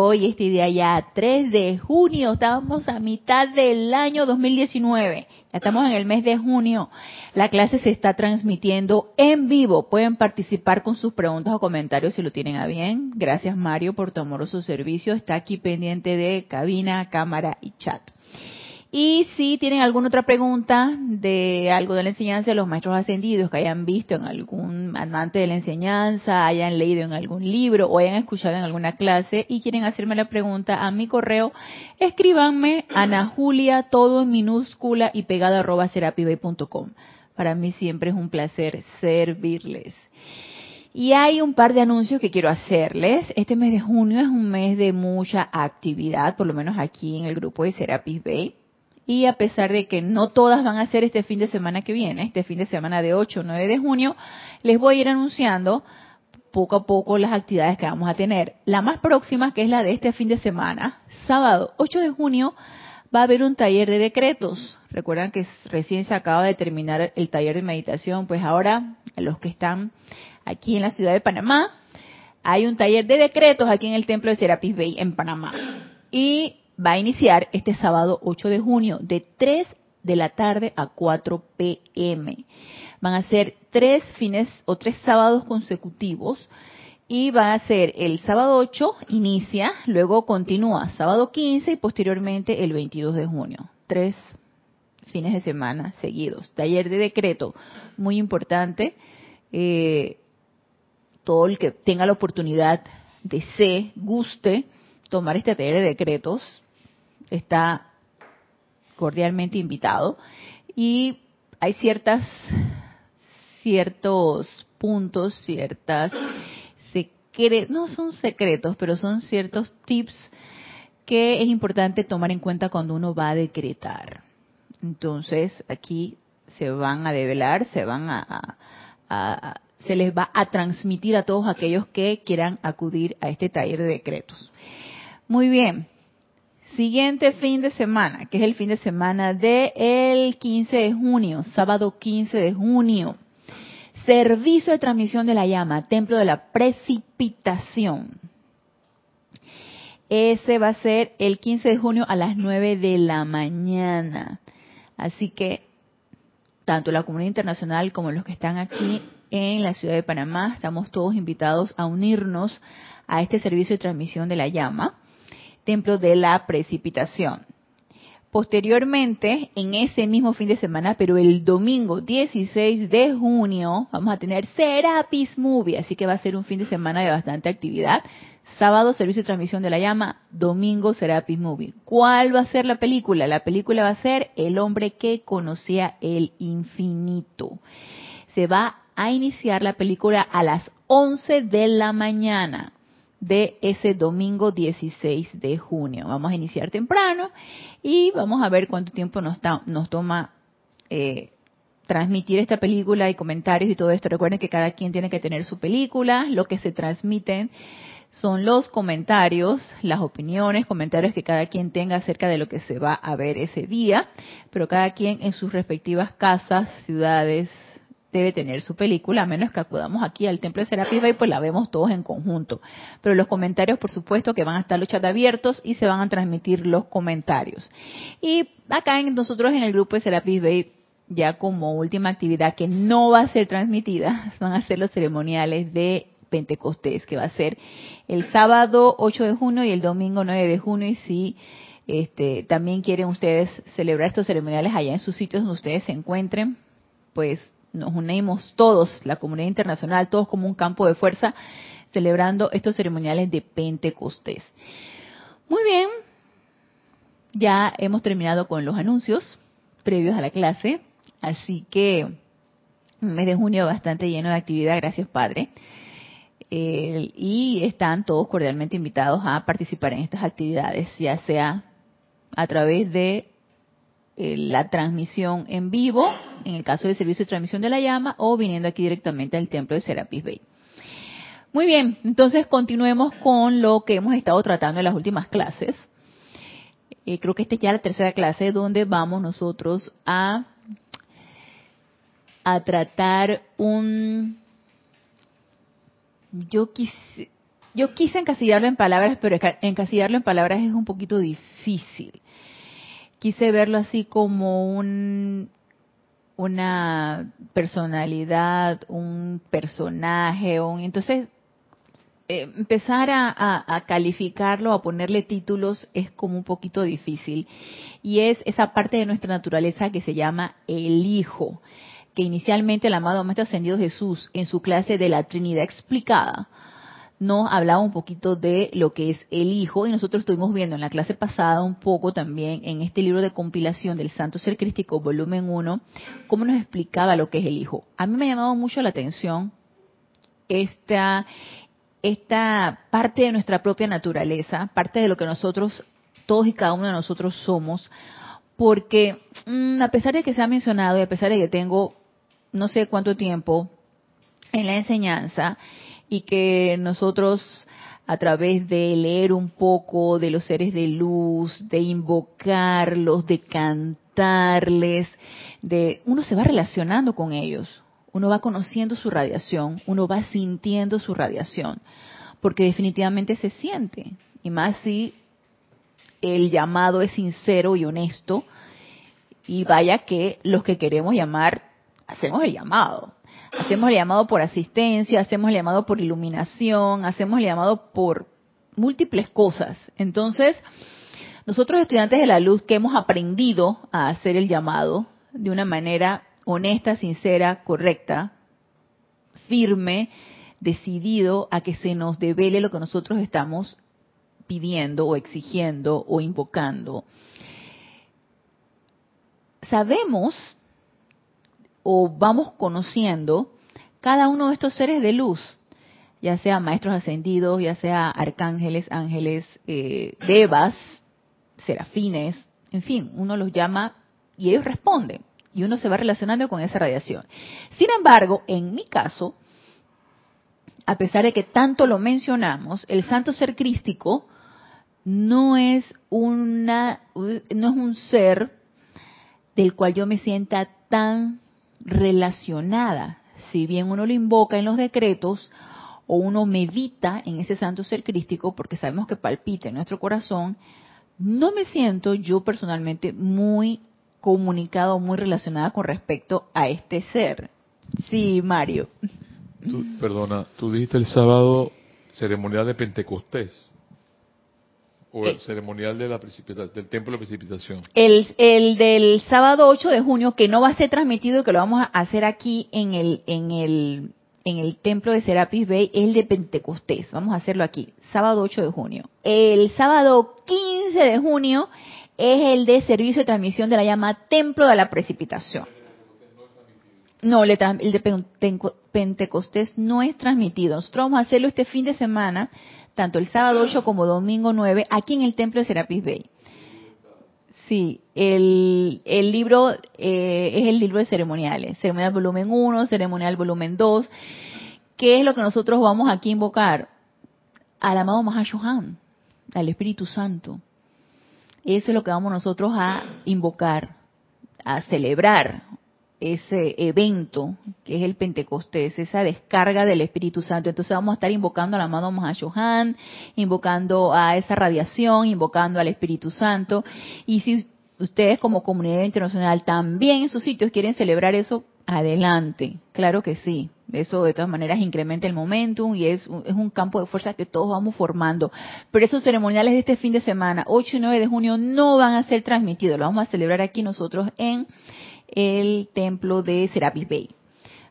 Hoy, este día ya 3 de junio, estamos a mitad del año 2019. Ya estamos en el mes de junio. La clase se está transmitiendo en vivo. Pueden participar con sus preguntas o comentarios si lo tienen a bien. Gracias Mario por tu amoroso servicio. Está aquí pendiente de cabina, cámara y chat. Y si tienen alguna otra pregunta de algo de la enseñanza de los maestros ascendidos que hayan visto en algún amante de la enseñanza, hayan leído en algún libro o hayan escuchado en alguna clase y quieren hacerme la pregunta a mi correo, escríbanme Ana Julia, todo en minúscula y pegada arroba serapibay.com. Para mí siempre es un placer servirles. Y hay un par de anuncios que quiero hacerles. Este mes de junio es un mes de mucha actividad, por lo menos aquí en el grupo de Serapis Bay y a pesar de que no todas van a ser este fin de semana que viene, este fin de semana de 8 o 9 de junio, les voy a ir anunciando poco a poco las actividades que vamos a tener. La más próxima, que es la de este fin de semana, sábado 8 de junio, va a haber un taller de decretos. Recuerdan que recién se acaba de terminar el taller de meditación, pues ahora los que están aquí en la ciudad de Panamá, hay un taller de decretos aquí en el templo de Serapis Bay en Panamá. Y va a iniciar este sábado 8 de junio de 3 de la tarde a 4 pm. Van a ser tres fines o tres sábados consecutivos y va a ser el sábado 8 inicia, luego continúa sábado 15 y posteriormente el 22 de junio. Tres fines de semana seguidos. Taller de decreto, muy importante. Eh, todo el que tenga la oportunidad, desee, guste tomar este taller de decretos, está cordialmente invitado. Y hay ciertas, ciertos puntos, ciertas secretos, no son secretos, pero son ciertos tips que es importante tomar en cuenta cuando uno va a decretar. Entonces, aquí se van a develar, se van a, a, se les va a transmitir a todos aquellos que quieran acudir a este taller de decretos. Muy bien, Siguiente fin de semana, que es el fin de semana del 15 de junio, sábado 15 de junio. Servicio de transmisión de la llama, templo de la precipitación. Ese va a ser el 15 de junio a las 9 de la mañana. Así que tanto la comunidad internacional como los que están aquí en la ciudad de Panamá, estamos todos invitados a unirnos a este servicio de transmisión de la llama templo de la precipitación. Posteriormente, en ese mismo fin de semana, pero el domingo 16 de junio, vamos a tener Serapis Movie, así que va a ser un fin de semana de bastante actividad. Sábado, servicio de transmisión de la llama, domingo, Serapis Movie. ¿Cuál va a ser la película? La película va a ser El hombre que conocía el infinito. Se va a iniciar la película a las 11 de la mañana de ese domingo 16 de junio. Vamos a iniciar temprano y vamos a ver cuánto tiempo nos, toma eh, transmitir esta película y comentarios y todo esto. Recuerden que cada quien tiene que tener su película, lo que se transmiten son los comentarios, las opiniones, comentarios que cada quien tenga acerca de lo que se va a ver ese día, pero cada quien en sus respectivas casas, ciudades, debe tener su película, a menos que acudamos aquí al Templo de Serapis Bay, pues la vemos todos en conjunto. Pero los comentarios, por supuesto, que van a estar los chats abiertos y se van a transmitir los comentarios. Y acá en, nosotros en el grupo de Serapis Bay, ya como última actividad que no va a ser transmitida, van a ser los ceremoniales de Pentecostés, que va a ser el sábado 8 de junio y el domingo 9 de junio. Y si este, también quieren ustedes celebrar estos ceremoniales allá en sus sitios donde ustedes se encuentren, pues nos unimos todos, la comunidad internacional, todos como un campo de fuerza, celebrando estos ceremoniales de Pentecostés. Muy bien, ya hemos terminado con los anuncios previos a la clase, así que un mes de junio bastante lleno de actividad, gracias Padre. y están todos cordialmente invitados a participar en estas actividades, ya sea a través de eh, la transmisión en vivo, en el caso del servicio de transmisión de la llama, o viniendo aquí directamente al templo de Serapis Bay. Muy bien, entonces continuemos con lo que hemos estado tratando en las últimas clases. Eh, creo que esta es ya la tercera clase donde vamos nosotros a, a tratar un... Yo quise, yo quise encasillarlo en palabras, pero encasillarlo en palabras es un poquito difícil. Quise verlo así como un, una personalidad, un personaje, un, entonces eh, empezar a, calificarlo, a ponerle títulos es como un poquito difícil. Y es esa parte de nuestra naturaleza que se llama el Hijo, que inicialmente el amado Maestro Ascendido Jesús en su clase de la Trinidad explicada nos hablaba un poquito de lo que es el Hijo y nosotros estuvimos viendo en la clase pasada un poco también en este libro de compilación del Santo Ser Crístico, volumen 1, cómo nos explicaba lo que es el Hijo. A mí me ha llamado mucho la atención esta, esta parte de nuestra propia naturaleza, parte de lo que nosotros, todos y cada uno de nosotros somos, porque mm, a pesar de que se ha mencionado y a pesar de que tengo no sé cuánto tiempo en la enseñanza y que nosotros a través de leer un poco de los seres de luz, de invocarlos, de cantarles, de uno se va relacionando con ellos uno va conociendo su radiación, uno va sintiendo su radiación, porque definitivamente se siente, y más si el llamado es sincero y honesto, y vaya que los que queremos llamar, hacemos el llamado. Hacemos el llamado por asistencia, hacemos el llamado por iluminación, hacemos el llamado por múltiples cosas. Entonces, nosotros estudiantes de la luz que hemos aprendido a hacer el llamado de una manera honesta, sincera, correcta, firme, decidido a que se nos devele lo que nosotros estamos pidiendo o exigiendo o invocando. Sabemos o vamos conociendo cada uno de estos seres de luz, ya sea maestros ascendidos, ya sea arcángeles, ángeles, eh, devas, serafines, en fin, uno los llama y ellos responden y uno se va relacionando con esa radiación. Sin embargo, en mi caso, a pesar de que tanto lo mencionamos, el santo ser crístico no es una no es un ser del cual yo me sienta tan relacionada. Si bien uno lo invoca en los decretos o uno medita en ese santo ser crístico porque sabemos que palpita en nuestro corazón, no me siento yo personalmente muy comunicado, muy relacionada con respecto a este ser. Sí, Mario. perdona, tú dijiste el sábado ceremonial de Pentecostés. O el eh. ceremonial de la del templo de precipitación. El, el del sábado 8 de junio, que no va a ser transmitido, que lo vamos a hacer aquí en el, en el, en el templo de Serapis Bay, es el de Pentecostés. Vamos a hacerlo aquí, sábado 8 de junio. El sábado 15 de junio es el de servicio de transmisión de la llama Templo de la Precipitación. No, el de Pentecostés no es transmitido. Nosotros vamos a hacerlo este fin de semana, tanto el sábado 8 como domingo 9, aquí en el Templo de Serapis Bay. Sí, el, libro eh, es el libro de ceremoniales, ceremonial volumen 1, ceremonial volumen 2. ¿Qué es lo que nosotros vamos aquí a invocar? Al amado Mahashohan, al Espíritu Santo. Eso es lo que vamos nosotros a invocar, a celebrar ese evento que es el Pentecostés, esa descarga del Espíritu Santo. Entonces vamos a estar invocando al amado Mahashohan, invocando a esa radiación, invocando al Espíritu Santo. Y si ustedes como comunidad internacional también en sus sitios quieren celebrar eso, adelante, claro que sí. Eso de todas maneras incrementa el momentum y es es un campo de fuerza que todos vamos formando. Pero esos ceremoniales de este fin de semana, 8 y 9 de junio, no van a ser transmitidos. Lo vamos a celebrar aquí nosotros en el templo de Serapis Bay.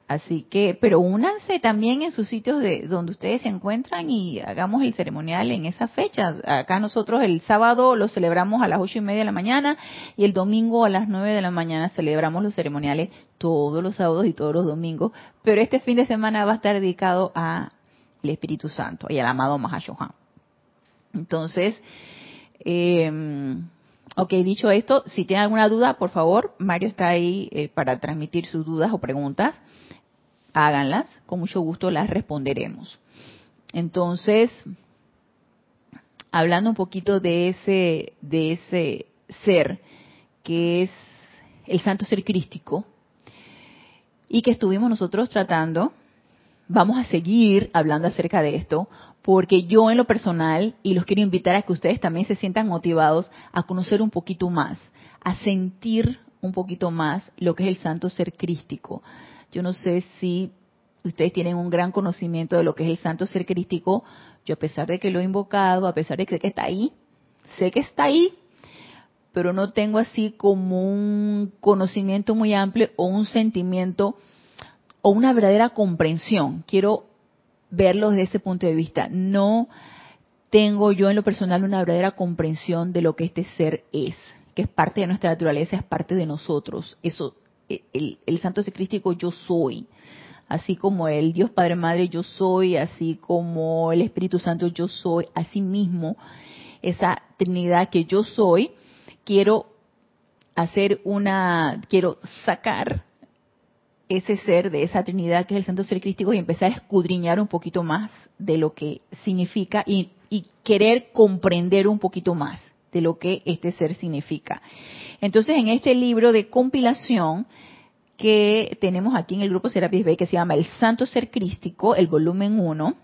Así que, pero únanse también en sus sitios de donde ustedes se encuentran y hagamos el ceremonial en esas fechas. Acá nosotros el sábado lo celebramos a las ocho y media de la mañana y el domingo a las nueve de la mañana celebramos los ceremoniales todos los sábados y todos los domingos. Pero este fin de semana va a estar dedicado al Espíritu Santo y al amado Mahashohan. Entonces, eh, Ok, dicho esto, si tienen alguna duda, por favor, Mario está ahí eh, para transmitir sus dudas o preguntas. Háganlas, con mucho gusto las responderemos. Entonces, hablando un poquito de ese, de ese ser que es el santo ser crístico y que estuvimos nosotros tratando, vamos a seguir hablando acerca de esto, porque yo en lo personal, y los quiero invitar a que ustedes también se sientan motivados a conocer un poquito más, a sentir un poquito más lo que es el santo ser crístico. Yo no sé si ustedes tienen un gran conocimiento de lo que es el santo ser crístico. Yo a pesar de que lo he invocado, a pesar de que sé que está ahí, sé que está ahí, pero no tengo así como un conocimiento muy amplio o un sentimiento o una verdadera comprensión. Quiero verlo desde ese punto de vista. No tengo yo en lo personal una verdadera comprensión de lo que este ser es, que es parte de nuestra naturaleza, es parte de nosotros. Eso, el, el santo secrístico yo soy así como el Dios Padre Madre yo soy, así como el Espíritu Santo yo soy, así mismo esa Trinidad que yo soy, quiero hacer una, quiero sacar ese ser de esa Trinidad que es el Santo Ser Crístico y empezar a escudriñar un poquito más de lo que significa y, querer comprender un poquito más de lo que este ser significa. Entonces, en este libro de compilación, que tenemos aquí en el grupo Serapis Bay que se llama El Santo Ser Crístico, el volumen 1.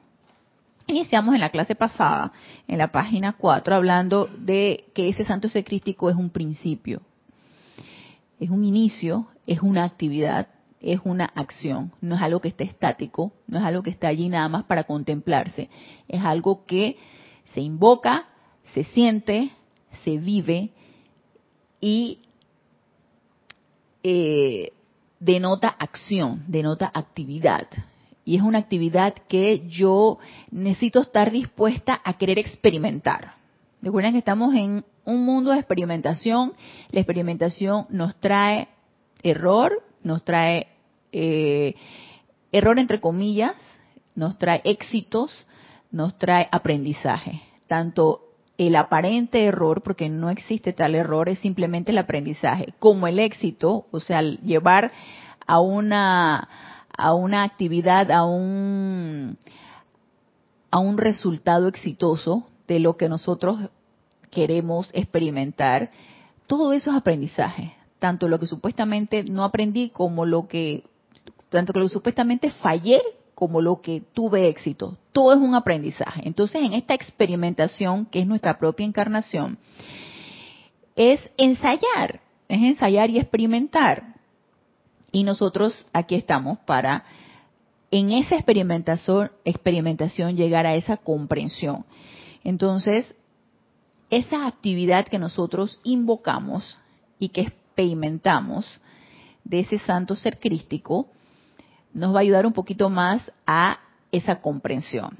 Iniciamos en la clase pasada, en la página 4, hablando de que ese Santo Ser Crístico es un principio, es un inicio, es una actividad, es una acción, no es algo que esté estático, no es algo que está allí nada más para contemplarse, es algo que se invoca, se siente, se vive y eh, denota acción, denota actividad. Y es una actividad que yo necesito estar dispuesta a querer experimentar. Recuerden que estamos en un mundo de experimentación. La experimentación nos trae error, nos trae eh, error entre comillas, nos trae éxitos, nos trae aprendizaje. Tanto el aparente error, porque no existe tal error, es simplemente el aprendizaje, como el éxito, o sea, llevar a una, a una actividad, a un, a un resultado exitoso de lo que nosotros queremos experimentar, todo eso es aprendizaje, tanto lo que supuestamente no aprendí como lo que, tanto que lo que supuestamente fallé como lo que tuve éxito. Todo es un aprendizaje. Entonces, en esta experimentación, que es nuestra propia encarnación, es ensayar, es ensayar y experimentar. Y nosotros aquí estamos para, en esa experimentación, experimentación llegar a esa comprensión. Entonces, esa actividad que nosotros invocamos y que experimentamos de ese santo ser crístico, nos va a ayudar un poquito más a esa comprensión.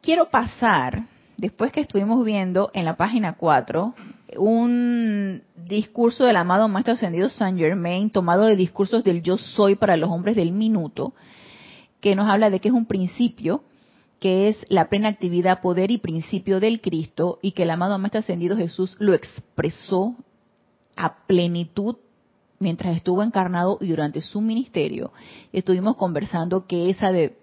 Quiero pasar, después que estuvimos viendo en la página 4, un discurso del amado Maestro Ascendido Saint Germain, tomado de discursos del Yo Soy para los hombres del minuto, que nos habla de que es un principio, que es la plena actividad, poder y principio del Cristo, y que el amado Maestro Ascendido Jesús lo expresó a plenitud mientras estuvo encarnado y durante su ministerio, estuvimos conversando que esa de,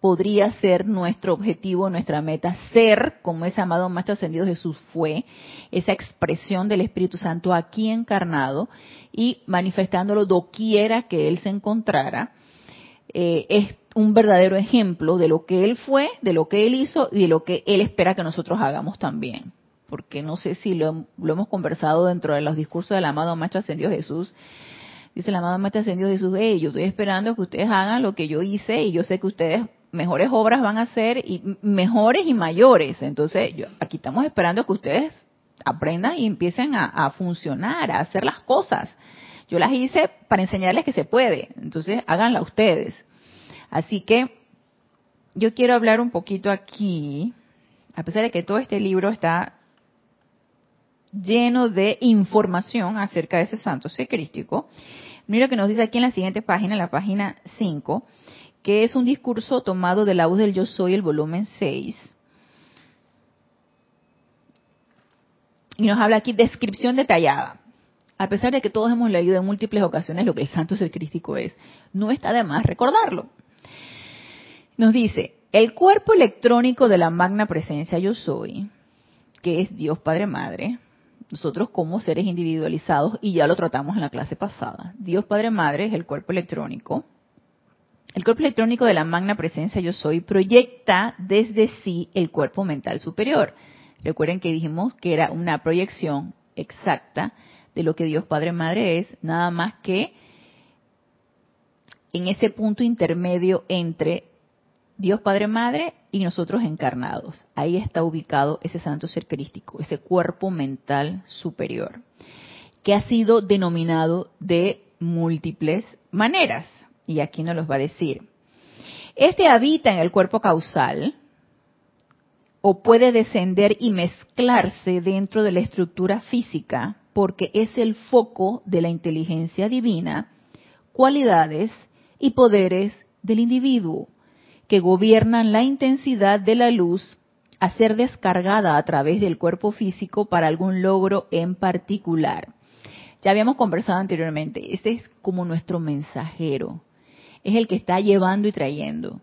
podría ser nuestro objetivo, nuestra meta, ser como ese amado Maestro Ascendido Jesús fue, esa expresión del Espíritu Santo aquí encarnado y manifestándolo doquiera que Él se encontrara, eh, es un verdadero ejemplo de lo que Él fue, de lo que Él hizo y de lo que Él espera que nosotros hagamos también porque no sé si lo, hemos conversado dentro de los discursos del amado Maestro Ascendido Jesús. Dice el amado Maestro Ascendido Jesús, hey, yo estoy esperando que ustedes hagan lo que yo hice y yo sé que ustedes mejores obras van a hacer y mejores y mayores. Entonces, yo, aquí estamos esperando que ustedes aprendan y empiecen a, a funcionar, a hacer las cosas. Yo las hice para enseñarles que se puede. Entonces, háganla ustedes. Así que yo quiero hablar un poquito aquí, a pesar de que todo este libro está lleno de información acerca de ese santo secrístico. Mira lo que nos dice aquí en la siguiente página, la página 5, que es un discurso tomado de la voz del Yo Soy, el volumen 6. Y nos habla aquí descripción detallada. A pesar de que todos hemos leído en múltiples ocasiones lo que el santo ser crístico es, no está de más recordarlo. Nos dice, el cuerpo electrónico de la magna presencia yo soy, que es Dios Padre Madre, nosotros como seres individualizados, y ya lo tratamos en la clase pasada, Dios Padre Madre es el cuerpo electrónico, el cuerpo electrónico de la magna presencia yo soy proyecta desde sí el cuerpo mental superior. Recuerden que dijimos que era una proyección exacta de lo que Dios Padre Madre es, nada más que en ese punto intermedio entre Dios Padre Madre y nosotros encarnados. Ahí está ubicado ese santo ser crístico, ese cuerpo mental superior, que ha sido denominado de múltiples maneras y aquí nos los va a decir. Este habita en el cuerpo causal o puede descender y mezclarse dentro de la estructura física porque es el foco de la inteligencia divina, cualidades y poderes del individuo que gobiernan la intensidad de la luz a ser descargada a través del cuerpo físico para algún logro en particular. Ya habíamos conversado anteriormente, este es como nuestro mensajero, es el que está llevando y trayendo.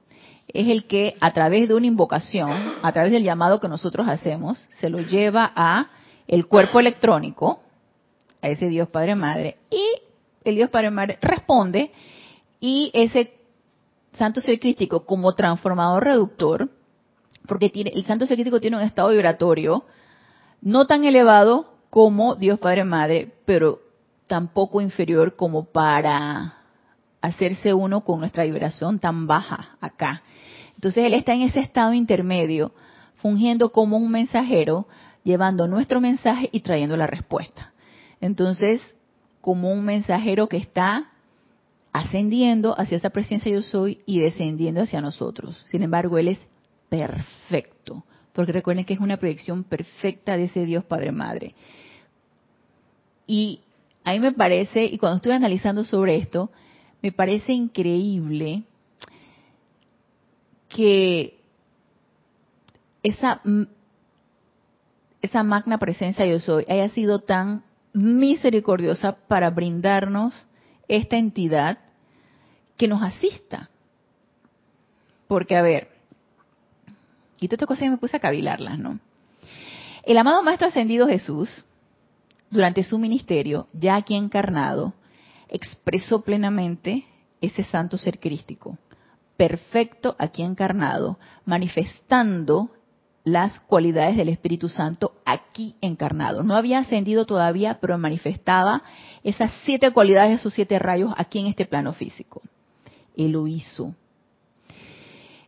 Es el que a través de una invocación, a través del llamado que nosotros hacemos, se lo lleva a el cuerpo electrónico, a ese Dios Padre Madre, y el Dios Padre Madre responde y ese santo ser crítico como transformador reductor, porque tiene, el santo ser crítico tiene un estado vibratorio no tan elevado como Dios Padre Madre, pero tampoco inferior como para hacerse uno con nuestra vibración tan baja acá. Entonces él está en ese estado intermedio, fungiendo como un mensajero, llevando nuestro mensaje y trayendo la respuesta. Entonces, como un mensajero que está ascendiendo hacia esa presencia yo soy y descendiendo hacia nosotros. Sin embargo, él es perfecto, porque recuerden que es una proyección perfecta de ese Dios Padre Madre. Y a mí me parece, y cuando estoy analizando sobre esto, me parece increíble que esa, esa magna presencia yo soy haya sido tan misericordiosa para brindarnos esta entidad que nos asista. Porque, a ver, y todas estas cosas me puse a cavilarlas, ¿no? El amado Maestro Ascendido Jesús, durante su ministerio, ya aquí encarnado, expresó plenamente ese santo ser crístico, perfecto aquí encarnado, manifestando las cualidades del Espíritu Santo aquí encarnado. No había ascendido todavía, pero manifestaba esas siete cualidades, esos siete rayos aquí en este plano físico. Él lo hizo.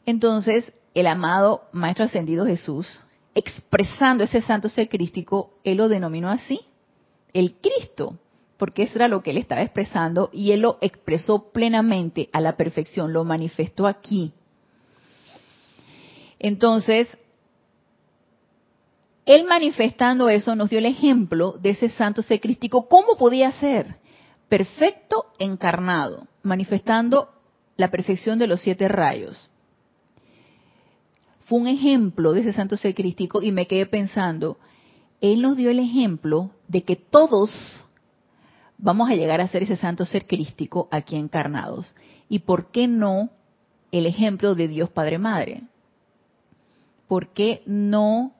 Entonces, el amado Maestro Ascendido Jesús, expresando ese santo ser crístico, él lo denominó así, el Cristo, porque eso era lo que él estaba expresando y él lo expresó plenamente a la perfección, lo manifestó aquí. Entonces, él manifestando eso nos dio el ejemplo de ese santo ser crístico, cómo podía ser perfecto encarnado, manifestando la perfección de los siete rayos. Fue un ejemplo de ese santo ser crístico y me quedé pensando, él nos dio el ejemplo de que todos vamos a llegar a ser ese santo ser crístico aquí encarnados. ¿Y por qué no el ejemplo de Dios Padre Madre? ¿Por qué no,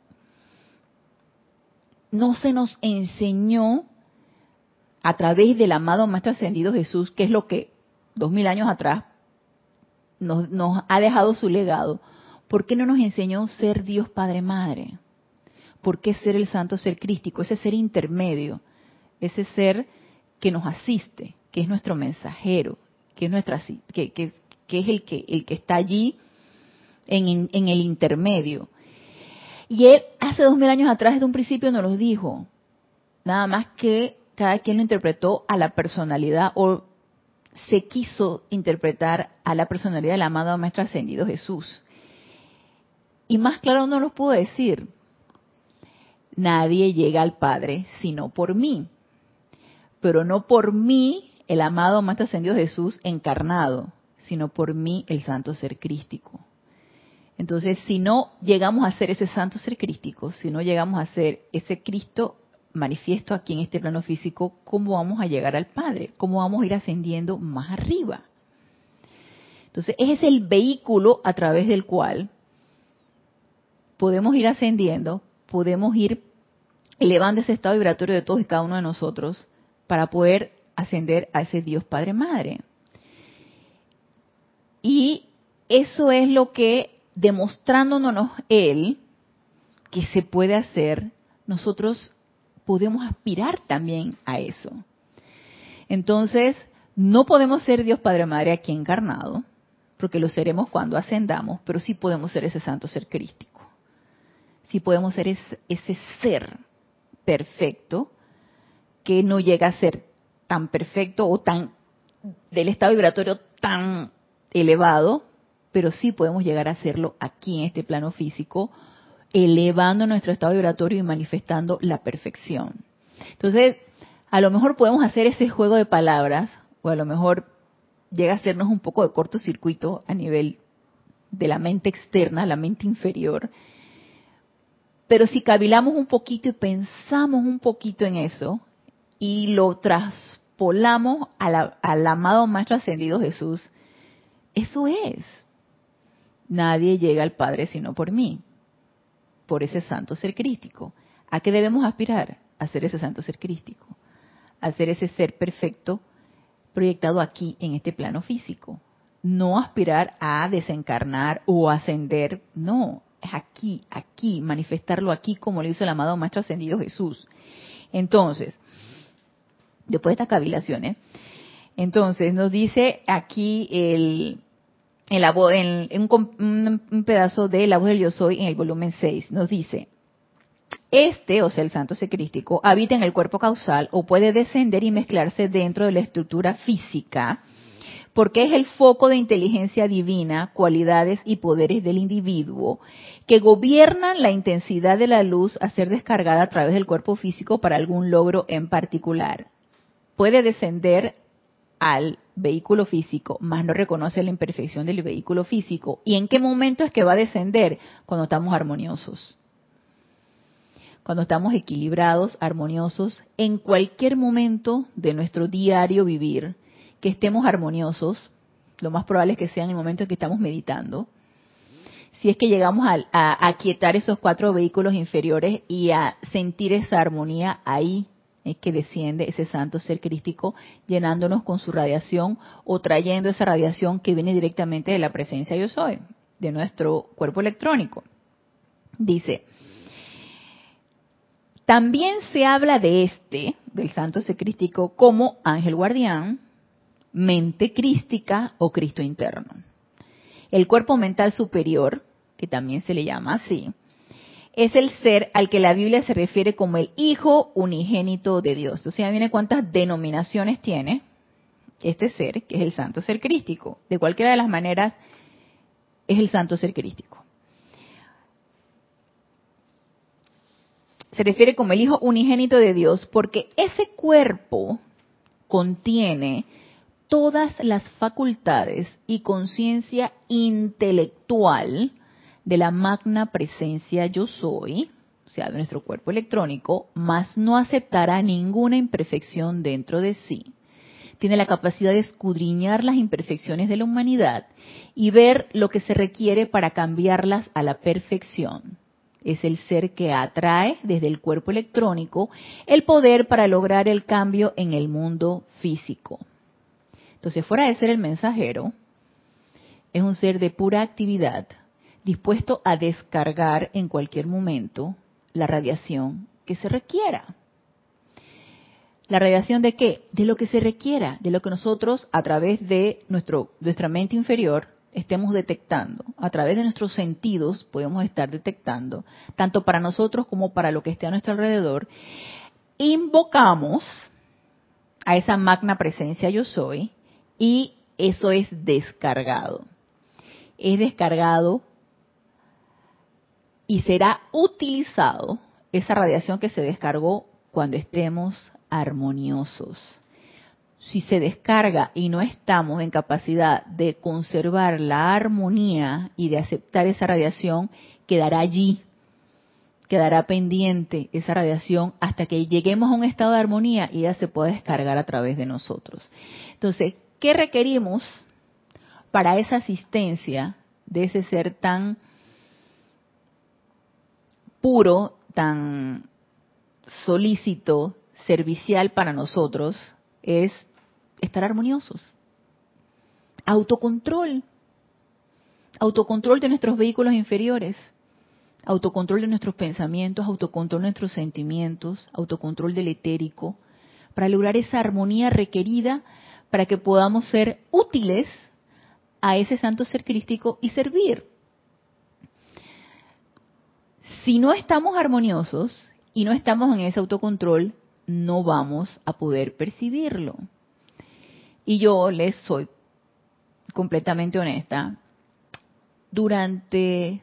no se nos enseñó a través del amado Maestro Ascendido Jesús, que es lo que dos mil años atrás nos, nos ha dejado su legado? ¿Por qué no nos enseñó ser Dios Padre Madre? ¿Por qué ser el santo ser crístico, ese ser intermedio, ese ser que nos asiste, que es nuestro mensajero, que es nuestra que, que, es el que el que está allí en, en el intermedio. Y él hace dos mil años atrás, desde un principio, nos lo dijo. Nada más que cada quien lo interpretó a la personalidad o se quiso interpretar a la personalidad del amado Maestro Ascendido Jesús. Y más claro no lo puedo decir. Nadie llega al Padre sino por mí pero no por mí, el amado Maestro Ascendido Jesús encarnado, sino por mí, el santo ser crístico. Entonces, si no llegamos a ser ese santo ser crístico, si no llegamos a ser ese Cristo manifiesto aquí en este plano físico, cómo vamos a llegar al Padre, cómo vamos a ir ascendiendo más arriba. Entonces, ese es el vehículo a través del cual podemos ir ascendiendo, podemos ir elevando ese estado vibratorio de todos y cada uno de nosotros para poder ascender a ese Dios Padre Madre. Y eso es lo que, demostrándonos Él, que se puede hacer, nosotros podemos aspirar también a eso. Entonces, no podemos ser Dios Padre Madre aquí encarnado, porque lo seremos cuando ascendamos, pero sí podemos ser ese santo ser crístico. Sí podemos ser ese, ese ser perfecto que no llega a ser tan perfecto o tan del estado vibratorio tan elevado, pero sí podemos llegar a hacerlo aquí en este plano físico elevando nuestro estado vibratorio y manifestando la perfección. Entonces, a lo mejor podemos hacer ese juego de palabras, o a lo mejor llega a hacernos un poco de cortocircuito a nivel de la mente externa, la mente inferior. Pero si cavilamos un poquito y pensamos un poquito en eso y lo traspolamos al amado Maestro Ascendido Jesús, eso es. Nadie llega al Padre sino por mí por ese santo ser crístico. ¿A qué debemos aspirar? A ser ese santo ser crístico, a ser ese ser perfecto proyectado aquí en este plano físico. No aspirar a desencarnar o ascender, no, es aquí, aquí, manifestarlo aquí como lo hizo el amado Maestro Ascendido Jesús. Entonces, después de estas cavilaciones, entonces nos dice aquí el, en, un, pedazo de La voz del yo soy en el volumen 6, nos dice, este, o sea, el santo secrístico, habita en el cuerpo causal o puede descender y mezclarse dentro de la estructura física, porque es el foco de inteligencia divina, cualidades y poderes del individuo, que gobiernan la intensidad de la luz a ser descargada a través del cuerpo físico para algún logro en particular. Puede descender al vehículo físico, más no reconoce la imperfección del vehículo físico. ¿Y en qué momento es que va a descender? Cuando estamos armoniosos. Cuando estamos equilibrados, armoniosos, en cualquier momento de nuestro diario vivir, que estemos armoniosos, lo más probable es que sea en el momento en que estamos meditando. Si es que llegamos a, a aquietar esos cuatro vehículos inferiores y a sentir esa armonía ahí es que desciende ese santo ser crístico llenándonos con su radiación o trayendo esa radiación que viene directamente de la presencia yo soy, de nuestro cuerpo electrónico. Dice, también se habla de este, del santo ser crístico, como ángel guardián, mente crística o Cristo interno. El cuerpo mental superior, que también se le llama así, es el ser al que la Biblia se refiere como el Hijo unigénito de Dios. O sea, viene cuántas denominaciones tiene este ser, que es el santo ser crístico. De cualquiera de las maneras, es el santo ser crístico. Se refiere como el Hijo unigénito de Dios porque ese cuerpo contiene todas las facultades y conciencia intelectual de la magna presencia yo soy, o sea, de nuestro cuerpo electrónico, más no aceptará ninguna imperfección dentro de sí. Tiene la capacidad de escudriñar las imperfecciones de la humanidad y ver lo que se requiere para cambiarlas a la perfección. Es el ser que atrae desde el cuerpo electrónico el poder para lograr el cambio en el mundo físico. Entonces, fuera de ser el mensajero, es un ser de pura actividad, dispuesto a descargar en cualquier momento la radiación que se requiera. ¿La radiación de qué? De lo que se requiera, de lo que nosotros a través de nuestro, nuestra mente inferior estemos detectando. A través de nuestros sentidos podemos estar detectando, tanto para nosotros como para lo que esté a nuestro alrededor. Invocamos a esa magna presencia yo soy y eso es descargado. Es descargado y será utilizado esa radiación que se descargó cuando estemos armoniosos. Si se descarga y no estamos en capacidad de conservar la armonía y de aceptar esa radiación, quedará allí, quedará pendiente esa radiación hasta que lleguemos a un estado de armonía y ella se pueda descargar a través de nosotros. Entonces, ¿qué requerimos para esa asistencia de ese ser tan puro, tan solícito, servicial para nosotros? Es estar armoniosos. Autocontrol. Autocontrol de nuestros vehículos inferiores autocontrol de nuestros pensamientos, autocontrol de nuestros sentimientos, autocontrol del etérico, para lograr esa armonía requerida para que podamos ser útiles a ese santo ser crístico y servir. Si no estamos armoniosos y no estamos en ese autocontrol, no vamos a poder percibirlo. Y yo les soy completamente honesta. Durante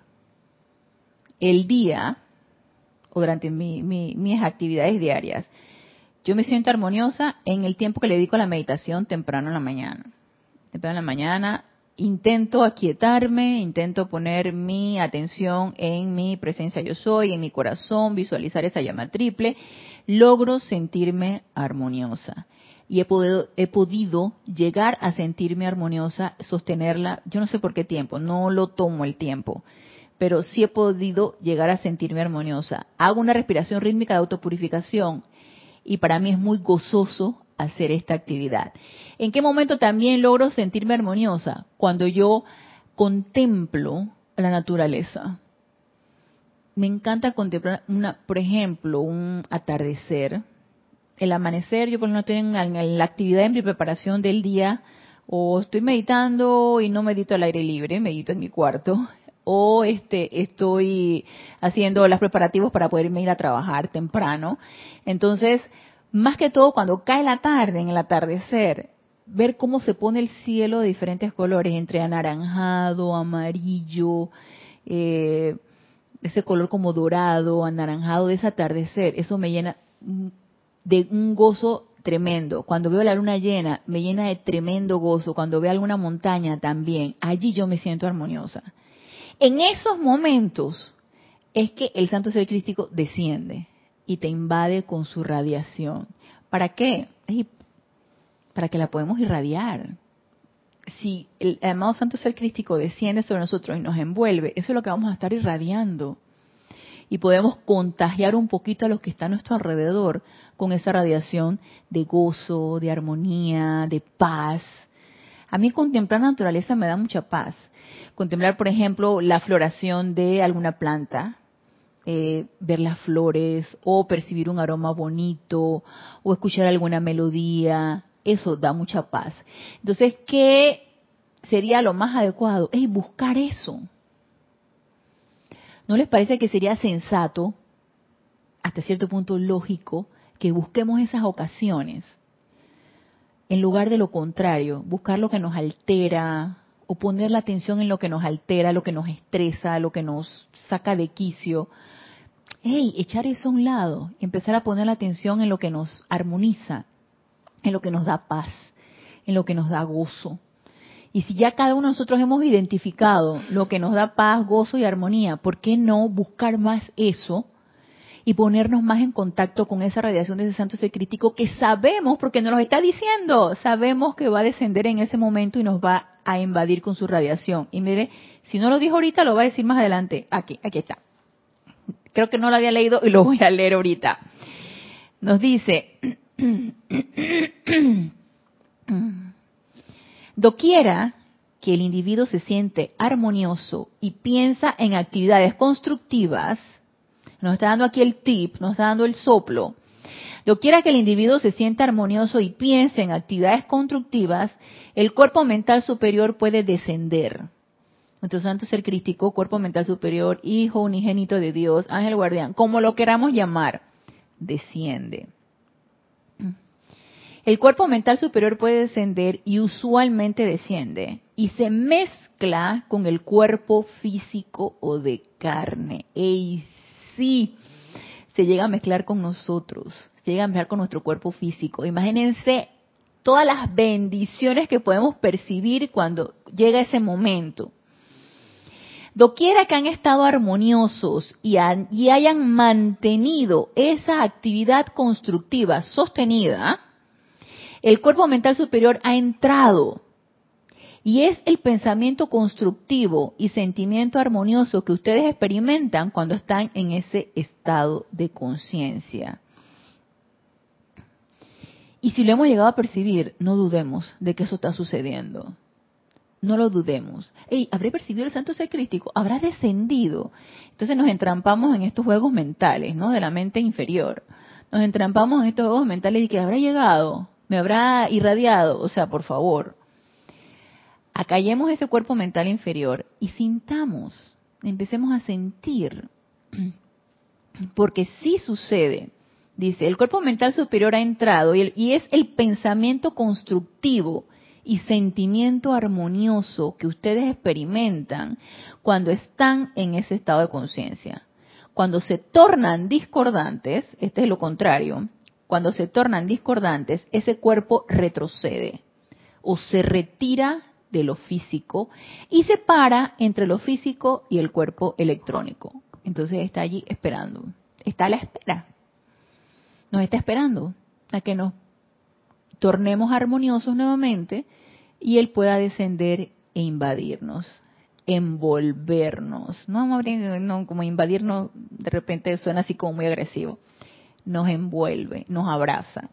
el día o durante mis actividades diarias, yo me siento armoniosa en el tiempo que le dedico a la meditación temprano en la mañana. Temprano en la mañana intento aquietarme, intento poner mi atención en mi presencia yo soy, en mi corazón, visualizar esa llama triple, logro sentirme armoniosa. Y he podido, he podido llegar a sentirme armoniosa, sostenerla, yo no sé por qué tiempo, no lo tomo el tiempo pero sí he podido llegar a sentirme armoniosa. Hago una respiración rítmica de autopurificación y para mí es muy gozoso hacer esta actividad. ¿En qué momento también logro sentirme armoniosa? Cuando yo contemplo la naturaleza. Me encanta contemplar, una, por ejemplo, un atardecer, el amanecer. Yo por no tengo en la actividad en mi preparación del día o estoy meditando y no medito al aire libre, medito en mi cuarto o este estoy haciendo los preparativos para poderme ir a trabajar temprano. Entonces, más que todo cuando cae la tarde, en el atardecer, ver cómo se pone el cielo de diferentes colores, entre anaranjado, amarillo, eh, ese color como dorado, anaranjado de ese atardecer, eso me llena de un gozo tremendo. Cuando veo la luna llena, me llena de tremendo gozo. Cuando veo alguna montaña también, allí yo me siento armoniosa. En esos momentos es que el santo ser crístico desciende y te invade con su radiación. ¿Para qué? Para que la podemos irradiar. Si el amado santo ser crístico desciende sobre nosotros y nos envuelve, eso es lo que vamos a estar irradiando. Y podemos contagiar un poquito a los que están a nuestro alrededor con esa radiación de gozo, de armonía, de paz. A mí contemplar la naturaleza me da mucha paz contemplar, por ejemplo, la floración de alguna planta, eh, ver las flores o percibir un aroma bonito o escuchar alguna melodía, eso da mucha paz. Entonces, ¿qué sería lo más adecuado? Es buscar eso. ¿No les parece que sería sensato, hasta cierto punto lógico, que busquemos esas ocasiones? En lugar de lo contrario, buscar lo que nos altera, o poner la atención en lo que nos altera, lo que nos estresa, lo que nos saca de quicio. Hey, echar eso a un lado empezar a poner la atención en lo que nos armoniza, en lo que nos da paz, en lo que nos da gozo. Y si ya cada uno de nosotros hemos identificado lo que nos da paz, gozo y armonía, ¿por qué no buscar más eso y ponernos más en contacto con esa radiación de ese santo ser crítico que sabemos, porque nos lo está diciendo, sabemos que va a descender en ese momento y nos va a invadir con su radiación. Y mire, si no lo dijo ahorita, lo va a decir más adelante. Aquí, aquí está. Creo que no lo había leído y lo voy a leer ahorita. Nos dice, doquiera que el individuo se siente armonioso y piensa en actividades constructivas, nos está dando aquí el tip, nos está dando el soplo. Quiera que el individuo se sienta armonioso y piense en actividades constructivas, el cuerpo mental superior puede descender. Nuestro santo ser crístico, cuerpo mental superior, hijo unigénito de Dios, ángel guardián, como lo queramos llamar, desciende. El cuerpo mental superior puede descender y usualmente desciende y se mezcla con el cuerpo físico o de carne. ¡Ey, sí, se llega a mezclar con nosotros, llega a mezclar con nuestro cuerpo físico. Imagínense todas las bendiciones que podemos percibir cuando llega ese momento. Doquiera que han estado armoniosos y hayan mantenido esa actividad constructiva sostenida, el cuerpo mental superior ha entrado. Y es el pensamiento constructivo y sentimiento armonioso que ustedes experimentan cuando están en ese estado de conciencia. Y si lo hemos llegado a percibir, no dudemos de que eso está sucediendo. No lo dudemos. Ey, ¿habré percibido el santo ser crístico? ¿Habrá descendido? Entonces nos entrampamos en estos juegos mentales, ¿no? De la mente inferior. Nos entrampamos en estos juegos mentales y que habrá llegado, me habrá irradiado. O sea, por favor, acallemos ese cuerpo mental inferior y sintamos, empecemos a sentir. Porque sí sucede. Dice, el cuerpo mental superior ha entrado y, es el pensamiento constructivo y sentimiento armonioso que ustedes experimentan cuando están en ese estado de conciencia. Cuando se tornan discordantes, este es lo contrario, cuando se tornan discordantes, ese cuerpo retrocede o se retira de lo físico y se para entre lo físico y el cuerpo electrónico. Entonces está allí esperando, está a la espera. Nos está esperando a que nos tornemos armoniosos nuevamente y Él pueda descender e invadirnos, envolvernos. No, no como invadirnos, de repente suena así como muy agresivo. Nos envuelve, nos abraza,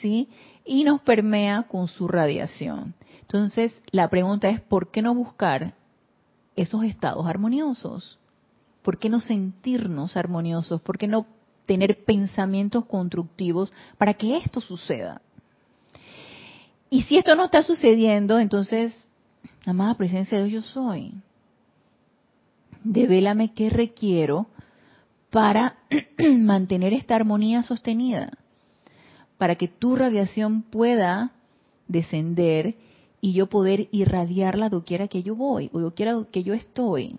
¿sí? Y nos permea con su radiación. Entonces, la pregunta es, ¿por qué no buscar esos estados armoniosos? ¿Por qué no sentirnos armoniosos? ¿Por qué no tener pensamientos constructivos para que esto suceda? Y si esto no está sucediendo, entonces, amada presencia de Dios, yo soy. Devélame qué requiero para mantener esta armonía sostenida, para que tu radiación pueda descender y yo poder irradiarla doquiera que yo voy o doquiera que yo estoy.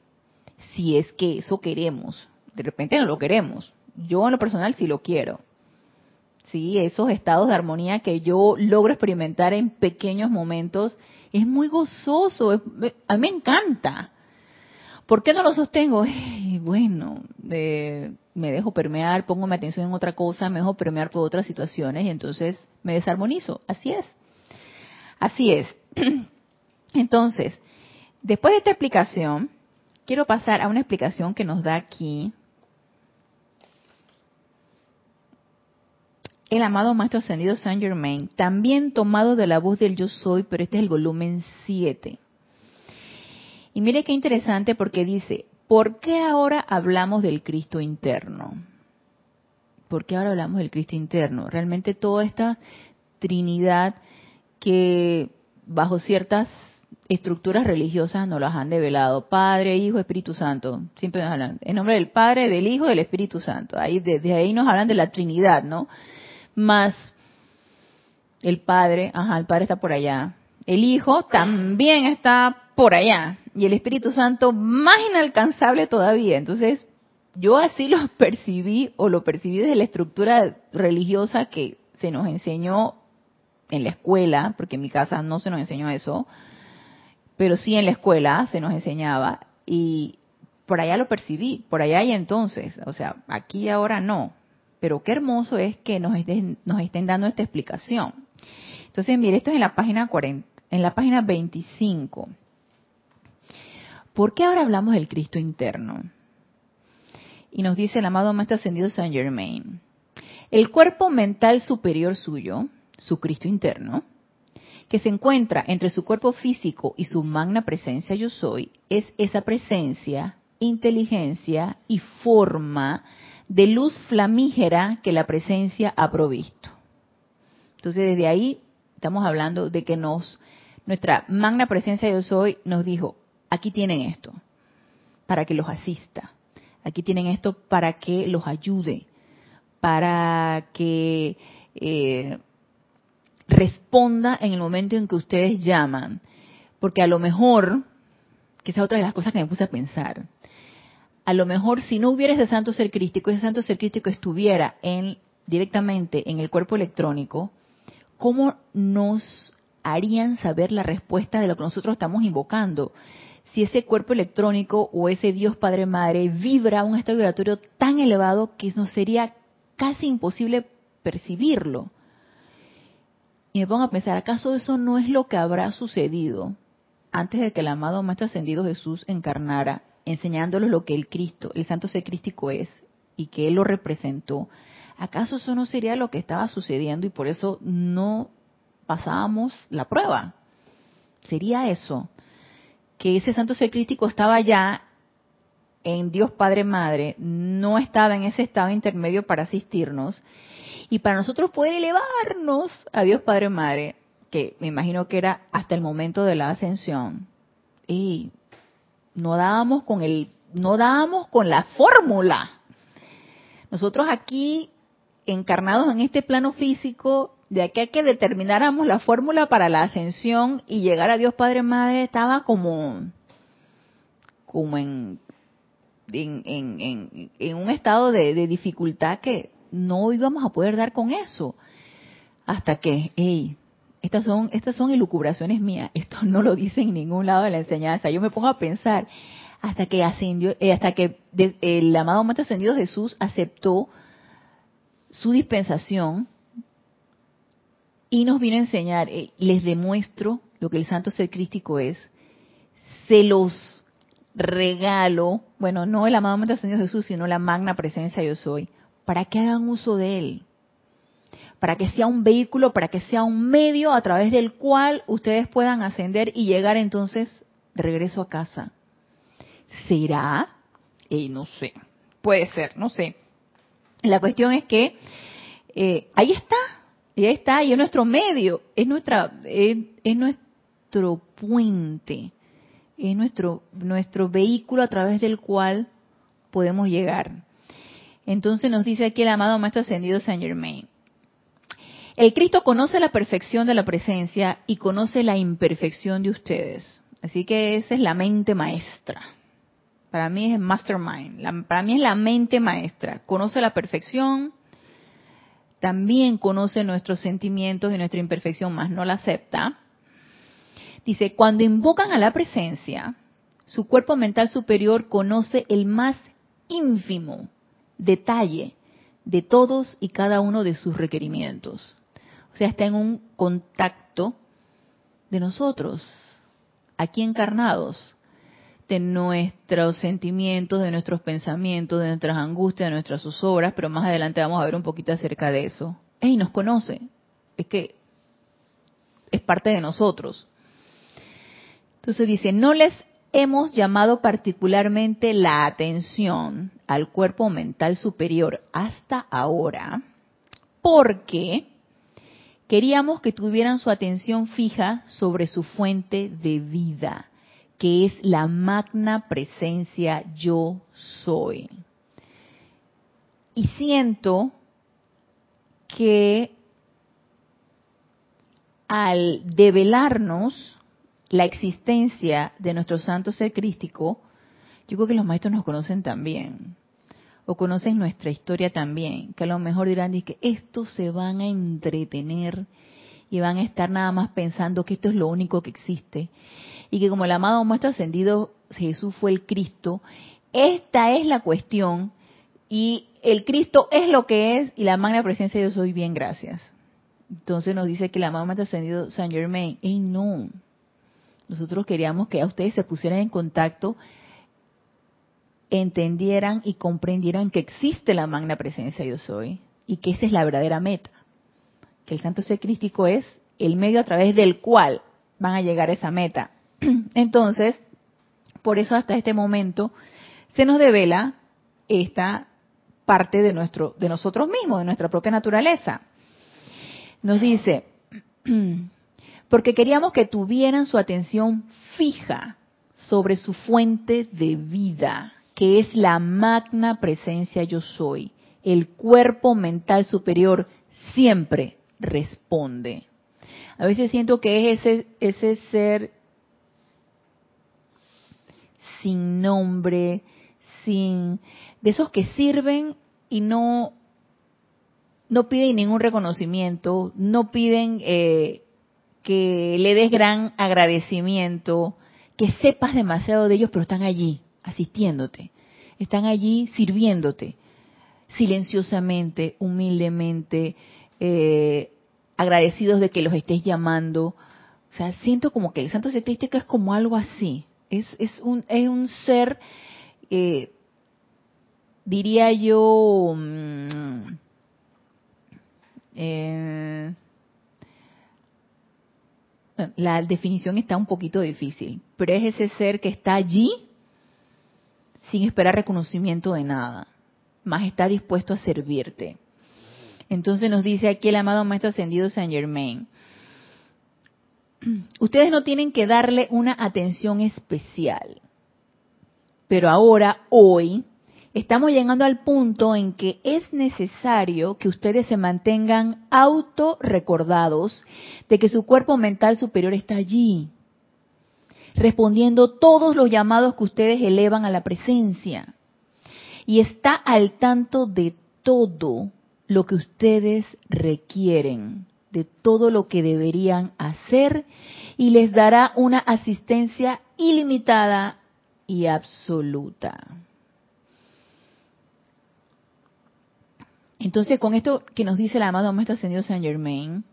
Si es que eso queremos. De repente no lo queremos. Yo en lo personal sí lo quiero. ¿sí? Esos estados de armonía que yo logro experimentar en pequeños momentos, es muy gozoso, a mí me encanta. ¿Por qué no lo sostengo? bueno, me dejo permear, pongo mi atención en otra cosa, me dejo permear por otras situaciones y entonces me desarmonizo. Así es. Así es. Entonces, después de esta explicación, quiero pasar a una explicación que nos da aquí el amado Maestro Ascendido Saint Germain, también tomado de la voz del Yo Soy, pero este es el volumen 7. Y mire qué interesante porque dice, ¿por qué ahora hablamos del Cristo interno? ¿Por qué ahora hablamos del Cristo interno? Realmente toda esta Trinidad que bajo ciertas estructuras religiosas nos las han develado. Padre, Hijo, Espíritu Santo. Siempre nos hablan. En nombre del Padre, del Hijo del Espíritu Santo. Ahí, desde ahí nos hablan de la Trinidad, ¿no? Más el Padre, ajá, el Padre está por allá. El Hijo también está por allá. Y el Espíritu Santo más inalcanzable todavía. Entonces, yo así lo percibí o lo percibí desde la estructura religiosa que se nos enseñó en la escuela, porque en mi casa no se nos enseñó eso, pero sí en la escuela se nos enseñaba y por allá lo percibí, por allá y entonces, o sea, aquí ahora no, pero qué hermoso es que nos estén, dando esta explicación. Entonces, mire, esto es en la página 40, en la página 25. ¿Por qué ahora hablamos del Cristo interno? Y nos dice el amado Maestro Ascendido Saint Germain. El cuerpo mental superior suyo, su Cristo interno, que se encuentra entre su cuerpo físico y su magna presencia yo soy, es esa presencia, inteligencia y forma de luz flamígera que la presencia ha provisto. Entonces desde ahí estamos hablando de que nos, nuestra magna presencia yo soy nos dijo, aquí tienen esto, para que los asista, aquí tienen esto para que los ayude, para que eh, responda en el momento en que ustedes llaman, porque a lo mejor, que esa es otra de las cosas que me puse a pensar, a lo mejor si no hubiera ese santo ser crístico, ese santo ser crístico estuviera en, directamente en el cuerpo electrónico, ¿cómo nos harían saber la respuesta de lo que nosotros estamos invocando? si ese cuerpo electrónico o ese Dios Padre Madre vibra a un estado vibratorio tan elevado que nos sería casi imposible percibirlo. Y me pongo a pensar, ¿acaso eso no es lo que habrá sucedido antes de que el amado Maestro Ascendido Jesús encarnara, enseñándoles lo que el Cristo, el Santo Ser Crístico es y que Él lo representó? ¿Acaso eso no sería lo que estaba sucediendo y por eso no pasábamos la prueba? ¿Sería eso? que ese santo ser crístico estaba ya en Dios Padre Madre, no estaba en ese estado intermedio para asistirnos, y para nosotros poder elevarnos a Dios Padre Madre, que me imagino que era hasta el momento de la ascensión, y no dábamos con el, no dábamos con la fórmula. Nosotros aquí, encarnados en este plano físico, de aquí a que determináramos la fórmula para la ascensión y llegar a Dios Padre Madre, estaba como, como en, en, en, un estado de, dificultad que no íbamos a poder dar con eso. Hasta que, hey, estas son, estas son elucubraciones mías, esto no lo dice en ningún lado de la enseñanza. Yo me pongo a pensar, hasta que ascendió, eh, hasta que el amado Maestro Ascendido Jesús aceptó su dispensación, y nos viene a enseñar, eh, les demuestro lo que el santo ser crístico es, se los regalo, bueno, no el amado Maestro Señor Jesús, sino la magna presencia yo soy, para que hagan uso de él, para que sea un vehículo, para que sea un medio a través del cual ustedes puedan ascender y llegar entonces de regreso a casa. ¿Será? Eh, no sé, puede ser, no sé. La cuestión es que eh, ahí está, ahí está, y es nuestro medio, es nuestra, es, nuestro puente, es nuestro, nuestro vehículo a través del cual podemos llegar. Entonces nos dice aquí el amado Maestro Ascendido Saint Germain. El Cristo conoce la perfección de la presencia y conoce la imperfección de ustedes. Así que esa es la mente maestra. Para mí es mastermind. para mí es la mente maestra. Conoce la perfección, también conoce nuestros sentimientos y nuestra imperfección, más no la acepta. Dice, cuando invocan a la presencia, su cuerpo mental superior conoce el más ínfimo detalle de todos y cada uno de sus requerimientos. O sea, está en un contacto de nosotros, aquí encarnados, de nuestros sentimientos, de nuestros pensamientos, de nuestras angustias, de nuestras zozobras, pero más adelante vamos a ver un poquito acerca de eso. ¡Ey, nos conoce! Es que es parte de nosotros. Entonces dice, no les hemos llamado particularmente la atención al cuerpo mental superior hasta ahora, porque queríamos que tuvieran su atención fija sobre su fuente de vida que es la magna presencia yo soy. Y siento que al develarnos la existencia de nuestro santo ser crístico, yo creo que los maestros nos conocen también, o conocen nuestra historia también, que a lo mejor dirán que estos se van a entretener y van a estar nada más pensando que esto es lo único que existe y que como el amado maestro ascendido Jesús fue el Cristo, esta es la cuestión y el Cristo es lo que es y la magna presencia de Dios soy bien gracias. Entonces nos dice que el amado maestro ascendido Saint Germain, ¡ey no! Nosotros queríamos que a ustedes se pusieran en contacto, entendieran y comprendieran que existe la magna presencia yo soy y que esa es la verdadera meta. Que el santo ser crístico es el medio a través del cual van a llegar a esa meta. Entonces, por eso hasta este momento se nos devela esta parte de nuestro de nosotros mismos, de nuestra propia naturaleza. Nos dice, porque queríamos que tuvieran su atención fija sobre su fuente de vida, que es la magna presencia yo soy. El cuerpo mental superior siempre responde. A veces siento que es ese, ese ser sin nombre, sin de esos que sirven y no no piden ningún reconocimiento, no piden eh, que le des gran agradecimiento, que sepas demasiado de ellos, pero están allí, asistiéndote. Están allí sirviéndote, silenciosamente, humildemente, eh, agradecidos de que los estés llamando. O sea, siento como que el santo secrístico es como algo así. Es, es, un, es un ser, eh, diría yo, mm, eh, la definición está un poquito difícil, pero es ese ser que está allí sin esperar reconocimiento de nada, más está dispuesto a servirte. Entonces nos dice aquí el amado Maestro Ascendido Saint Germain, ustedes no tienen que darle una atención especial, pero ahora, hoy, estamos llegando al punto en que es necesario que ustedes se mantengan auto recordados de que su cuerpo mental superior está allí, respondiendo todos los llamados que ustedes elevan a la presencia. Y está al tanto de todo lo que ustedes requieren, de todo lo que deberían hacer y les dará una asistencia ilimitada y absoluta. Entonces, con esto que nos dice el amado Maestro Ascendido Saint Germain,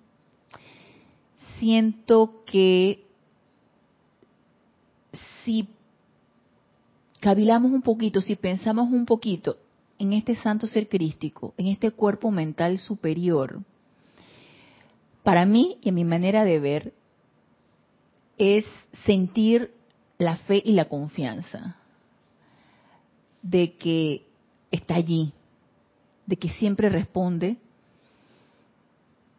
siento que si cavilamos un poquito, si pensamos un poquito en este santo ser crístico, en este cuerpo mental superior, para mí y en mi manera de ver, es sentir la fe y la confianza de que está allí, de que siempre responde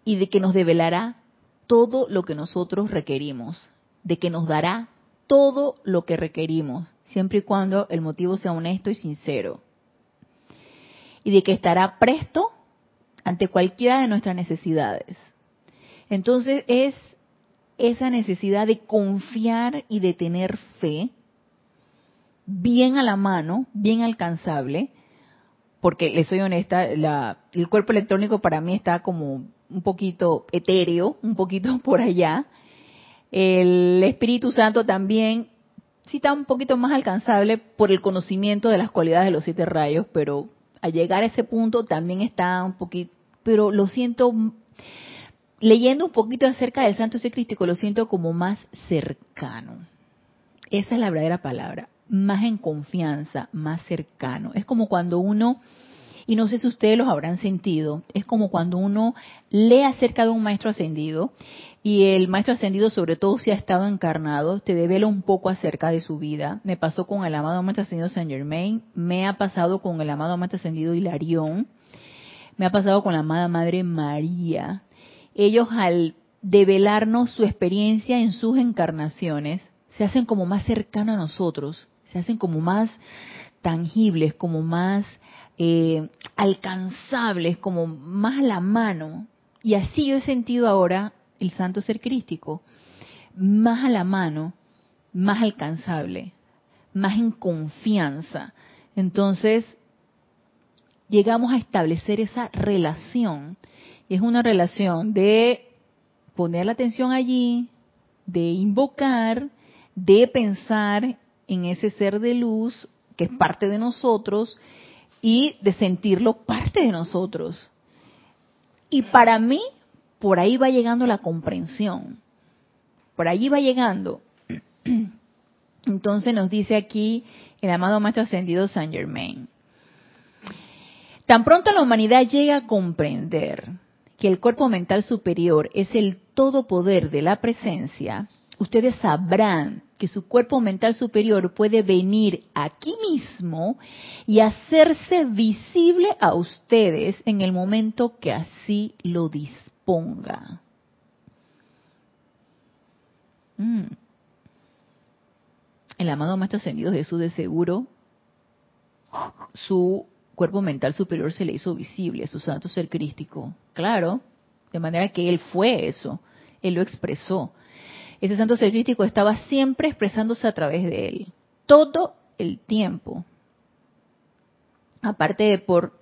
y de que nos develará todo lo que nosotros requerimos, de que nos dará todo lo que requerimos, siempre y cuando el motivo sea honesto y sincero. Y de que estará presto ante cualquiera de nuestras necesidades. Entonces es esa necesidad de confiar y de tener fe bien a la mano, bien alcanzable, porque le soy honesta, el cuerpo electrónico para mí está como un poquito etéreo, un poquito por allá. El Espíritu Santo también sí está un poquito más alcanzable por el conocimiento de las cualidades de los siete rayos, pero al llegar a ese punto también está un poquito, pero lo siento, leyendo un poquito acerca del Santo Crístico, lo siento como más cercano. Esa es la verdadera palabra más en confianza, más cercano. Es como cuando uno, y no sé si ustedes los habrán sentido, es como cuando uno lee acerca de un maestro ascendido y el maestro ascendido, sobre todo si ha estado encarnado, te devela un poco acerca de su vida. Me pasó con el amado maestro ascendido Saint Germain, me ha pasado con el amado maestro ascendido Hilarión, me ha pasado con la amada Madre María. Ellos al develarnos su experiencia en sus encarnaciones, se hacen como más cercanos a nosotros se hacen como más tangibles, como más eh, alcanzables, como más a la mano. Y así yo he sentido ahora el santo ser crístico, más a la mano, más alcanzable, más en confianza. Entonces, llegamos a establecer esa relación. Es una relación de poner la atención allí, de invocar, de pensar en ese ser de luz que es parte de nosotros y de sentirlo parte de nosotros. Y para mí, por ahí va llegando la comprensión. Por allí va llegando. Entonces nos dice aquí el amado Maestro Ascendido Saint Germain. Tan pronto la humanidad llega a comprender que el cuerpo mental superior es el todo poder de la presencia, ustedes sabrán que su cuerpo mental superior puede venir aquí mismo y hacerse visible a ustedes en el momento que así lo disponga. Mm. El amado Maestro Ascendido Jesús de seguro, su cuerpo mental superior se le hizo visible, su santo ser crístico. Claro, de manera que él fue eso, él lo expresó ese santo ser crítico estaba siempre expresándose a través de él, todo el tiempo. Aparte de por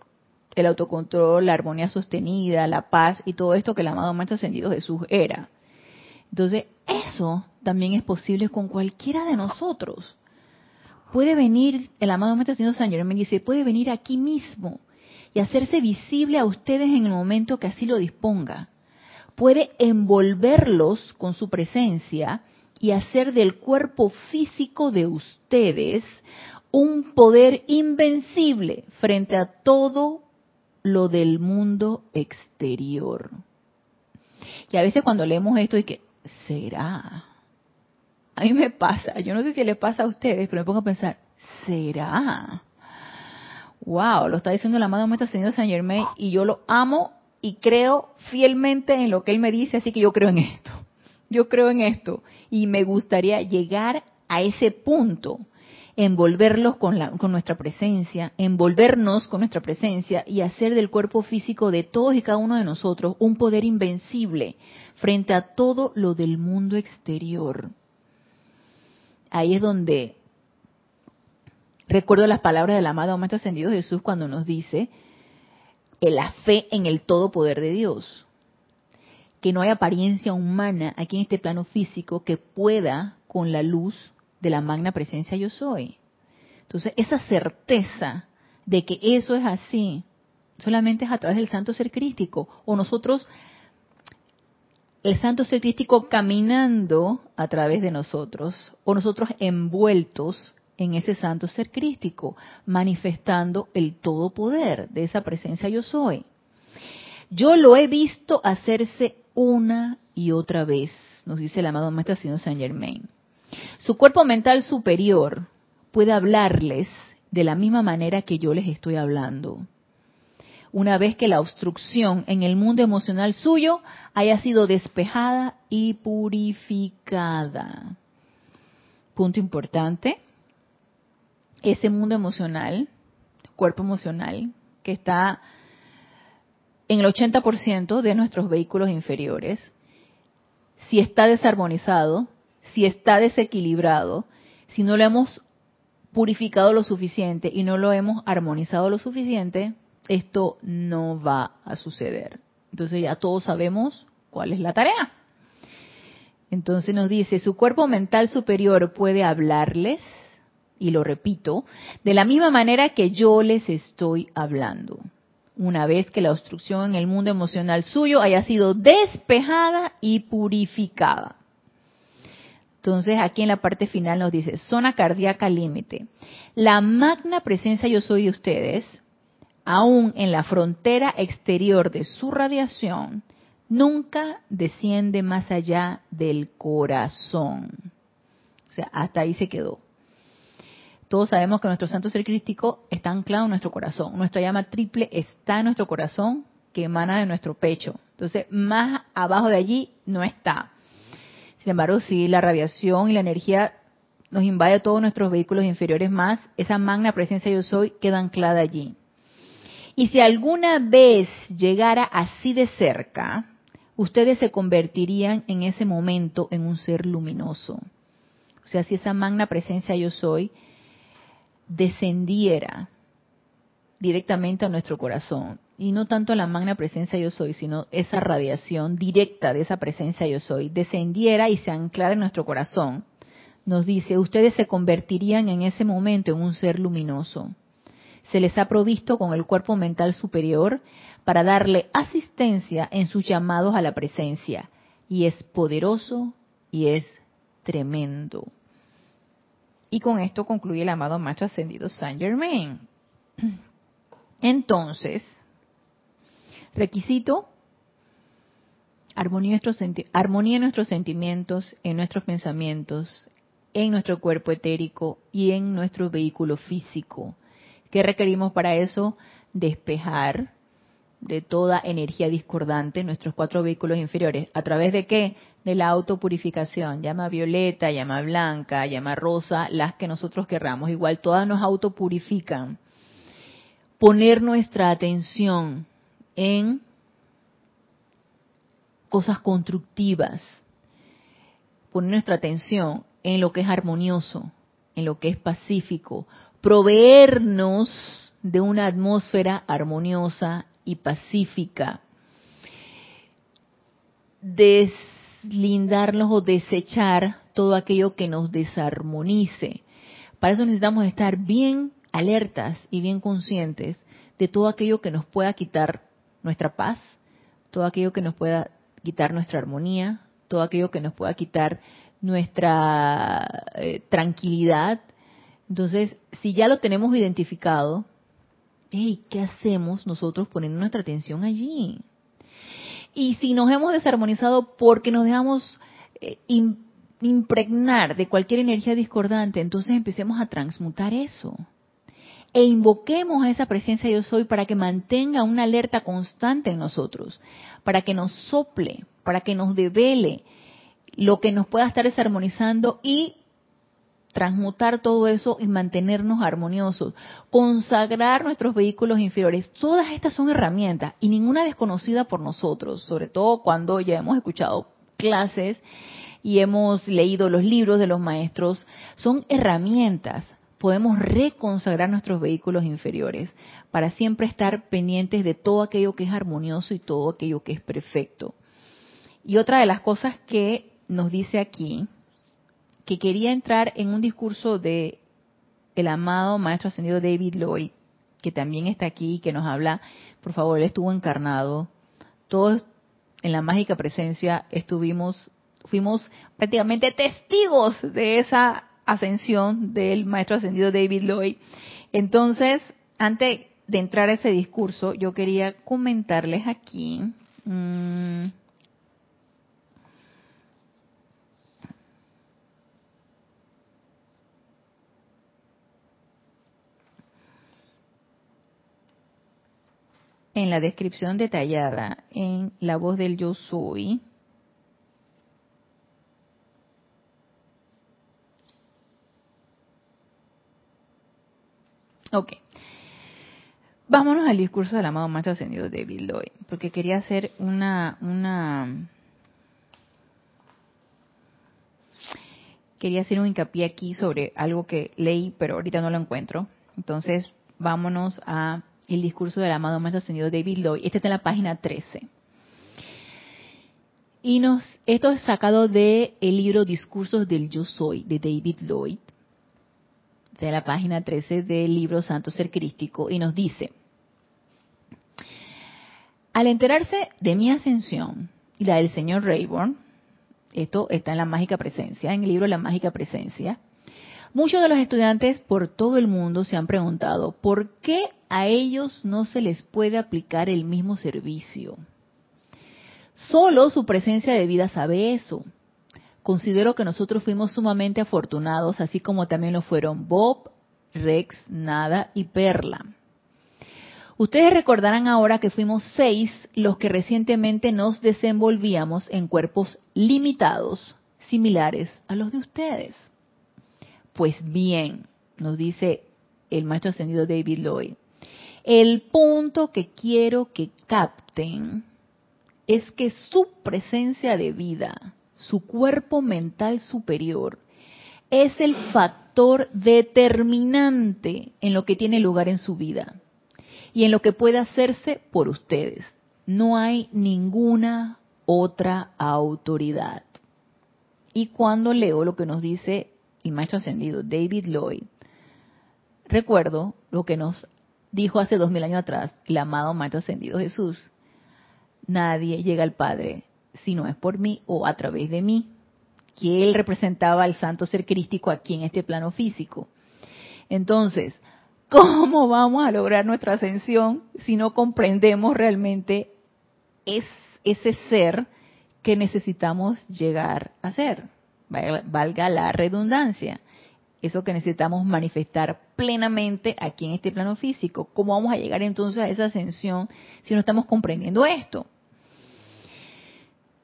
el autocontrol, la armonía sostenida, la paz y todo esto que el amado Maestro Ascendido Jesús era. Entonces, eso también es posible con cualquiera de nosotros. Puede venir, el amado Maestro Señor San Germán dice, puede venir aquí mismo y hacerse visible a ustedes en el momento que así lo disponga. Puede envolverlos con su presencia y hacer del cuerpo físico de ustedes un poder invencible frente a todo lo del mundo exterior. Y a veces cuando leemos esto, y que, ¿será? A mí me pasa, yo no sé si le pasa a ustedes, pero me pongo a pensar, ¿será? Wow, lo está diciendo el amado Maestro Señor San Germain y yo lo amo y creo fielmente en lo que él me dice, así que yo creo en esto. Yo creo en esto y me gustaría llegar a ese punto envolverlos con, la, con nuestra presencia, envolvernos con nuestra presencia y hacer del cuerpo físico de todos y cada uno de nosotros un poder invencible frente a todo lo del mundo exterior. Ahí es donde recuerdo las palabras del amado Maestro Ascendido Jesús cuando nos dice la fe en el todo poder de Dios. Que no hay apariencia humana aquí en este plano físico que pueda con la luz de la magna presencia yo soy. Entonces, esa certeza de que eso es así, solamente es a través del santo ser crístico, o nosotros, el santo ser crístico caminando a través de nosotros, o nosotros envueltos en ese santo ser crístico, manifestando el todo poder de esa presencia yo soy. Yo lo he visto hacerse una y otra vez, nos dice el amado Maestro Señor Saint Germain. Su cuerpo mental superior puede hablarles de la misma manera que yo les estoy hablando. Una vez que la obstrucción en el mundo emocional suyo haya sido despejada y purificada. Punto importante. Ese mundo emocional, cuerpo emocional, que está en el 80% de nuestros vehículos inferiores, si está desarmonizado, si está desequilibrado, si no lo hemos purificado lo suficiente y no lo hemos armonizado lo suficiente, esto no va a suceder. Entonces ya todos sabemos cuál es la tarea. Entonces nos dice, su cuerpo mental superior puede hablarles, y lo repito, de la misma manera que yo les estoy hablando. Una vez que la obstrucción en el mundo emocional suyo haya sido despejada y purificada. Entonces aquí en la parte final nos dice, zona cardíaca límite. La magna presencia yo soy de ustedes, aún en la frontera exterior de su radiación, nunca desciende más allá del corazón. O sea, hasta ahí se quedó. Todos sabemos que nuestro santo ser crístico está anclado en nuestro corazón. Nuestra llama triple está en nuestro corazón, que emana de nuestro pecho. Entonces, más abajo de allí no está. Sin embargo, si la radiación y la energía nos invade a todos nuestros vehículos inferiores más, esa magna presencia yo soy queda anclada allí. Y si alguna vez llegara así de cerca, ustedes se convertirían en ese momento en un ser luminoso. O sea, si esa magna presencia yo soy descendiera directamente a nuestro corazón y no tanto la magna presencia yo soy, sino esa radiación directa de esa presencia yo soy, descendiera y se anclara en nuestro corazón, nos dice, ustedes se convertirían en ese momento en un ser luminoso. Se les ha provisto con el cuerpo mental superior para darle asistencia en sus llamados a la presencia. Y es poderoso y es tremendo. Y con esto concluye el amado macho ascendido Saint Germain. Entonces, Requisito, armonía, en nuestros sentimientos, en nuestros pensamientos, en nuestro cuerpo etérico y en nuestro vehículo físico. ¿Qué requerimos para eso? Despejar de toda energía discordante nuestros cuatro vehículos inferiores. ¿A través de qué? De la autopurificación. Llama violeta, llama blanca, llama rosa, las que nosotros querramos. Igual todas nos autopurifican. Poner nuestra atención en cosas constructivas, poner nuestra atención en lo que es armonioso, en lo que es pacífico, proveernos de una atmósfera armoniosa y pacífica, deslindarnos o desechar todo aquello que nos desarmonice. Para eso necesitamos estar bien alertas y bien conscientes de todo aquello que nos pueda quitar nuestra paz, todo aquello que nos pueda quitar nuestra armonía, todo aquello que nos pueda quitar nuestra eh, tranquilidad. Entonces, si ya lo tenemos identificado, ¿qué hacemos nosotros poniendo nuestra atención allí? Y si nos hemos desarmonizado porque nos dejamos eh, impregnar de cualquier energía discordante, entonces empecemos a transmutar eso. E invoquemos a esa presencia yo soy para que mantenga una alerta constante en nosotros, para que nos sople, para que nos devele lo que nos pueda estar desarmonizando y transmutar todo eso y mantenernos armoniosos, consagrar nuestros vehículos inferiores. Todas estas son herramientas y ninguna desconocida por nosotros, sobre todo cuando ya hemos escuchado clases y hemos leído los libros de los maestros. Son herramientas. Podemos reconsagrar nuestros vehículos inferiores para siempre estar pendientes de todo aquello que es armonioso y todo aquello que es perfecto. Y otra de las cosas que nos dice aquí, que quería entrar en un discurso de el amado maestro ascendido David Lloyd, que también está aquí, que nos habla, por favor, él estuvo encarnado. Todos en la mágica presencia estuvimos, fuimos prácticamente testigos de esa ascensión del maestro ascendido David Lloyd. Entonces, antes de entrar a ese discurso, yo quería comentarles aquí. Mmm, en la descripción detallada en la voz del yo soy, Ok. Vámonos al discurso del amado maestro ascendido David Lloyd, porque quería hacer una, una, quería hacer un hincapié aquí sobre algo que leí, pero ahorita no lo encuentro. Entonces, vámonos a el discurso del amado maestro ascendido David Lloyd. Este está en la página 13. Y nos, esto es sacado del el libro Discursos del Yo Soy de David Lloyd, de la página 13 del libro Santo Ser Crístico, y nos dice, al enterarse de mi ascensión y la del señor Rayburn, esto está en la mágica presencia, en el libro La mágica presencia, Muchos de los estudiantes por todo el mundo se han preguntado, ¿por qué a ellos no se les puede aplicar el mismo servicio? Solo su presencia de vida sabe eso. Considero que nosotros fuimos sumamente afortunados, así como también lo fueron Bob, Rex, Nada y Perla. Ustedes recordarán ahora que fuimos seis los que recientemente nos desenvolvíamos en cuerpos limitados, similares a los de ustedes. Pues bien, nos dice el maestro ascendido David Lloyd, el punto que quiero que capten es que su presencia de vida, su cuerpo mental superior, es el factor determinante en lo que tiene lugar en su vida y en lo que puede hacerse por ustedes. No hay ninguna otra autoridad. Y cuando leo lo que nos dice el maestro ascendido David Lloyd, recuerdo lo que nos dijo hace dos mil años atrás el amado maestro ascendido Jesús. Nadie llega al Padre si no es por mí o a través de mí, que él representaba al santo ser crístico aquí en este plano físico. Entonces, ¿cómo vamos a lograr nuestra ascensión si no comprendemos realmente es, ese ser que necesitamos llegar a ser? valga la redundancia. Eso que necesitamos manifestar plenamente aquí en este plano físico. ¿Cómo vamos a llegar entonces a esa ascensión si no estamos comprendiendo esto?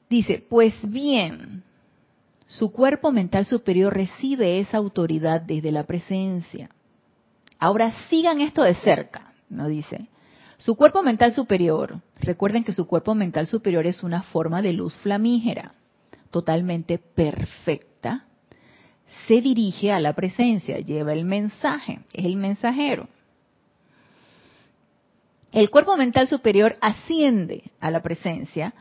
Dice, pues bien, su cuerpo mental superior recibe esa autoridad desde la presencia. Ahora sigan esto de cerca, ¿no? Dice. Su cuerpo mental superior, recuerden que su cuerpo mental superior es una forma de luz flamígera totalmente perfecta, se dirige a la presencia, lleva el mensaje, es el mensajero. El cuerpo mental superior asciende a la presencia,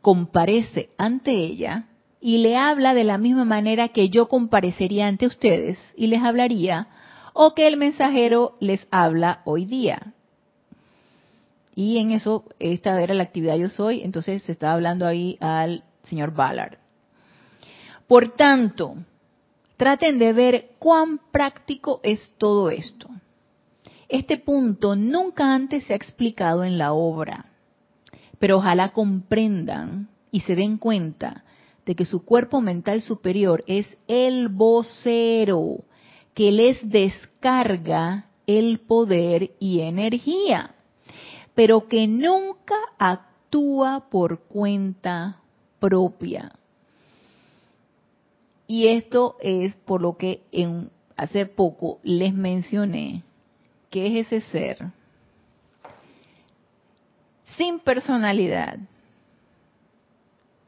comparece ante ella y le habla de la misma manera que yo comparecería ante ustedes y les hablaría, o que el mensajero les habla hoy día. Y en eso, esta era la actividad yo soy, entonces se está hablando ahí al señor Ballard. Por tanto, traten de ver cuán práctico es todo esto. Este punto nunca antes se ha explicado en la obra, pero ojalá comprendan y se den cuenta de que su cuerpo mental superior es el vocero que les descarga el poder y energía, pero que nunca actúa por cuenta propia. Y esto es por lo que en hace poco les mencioné que es ese ser sin personalidad,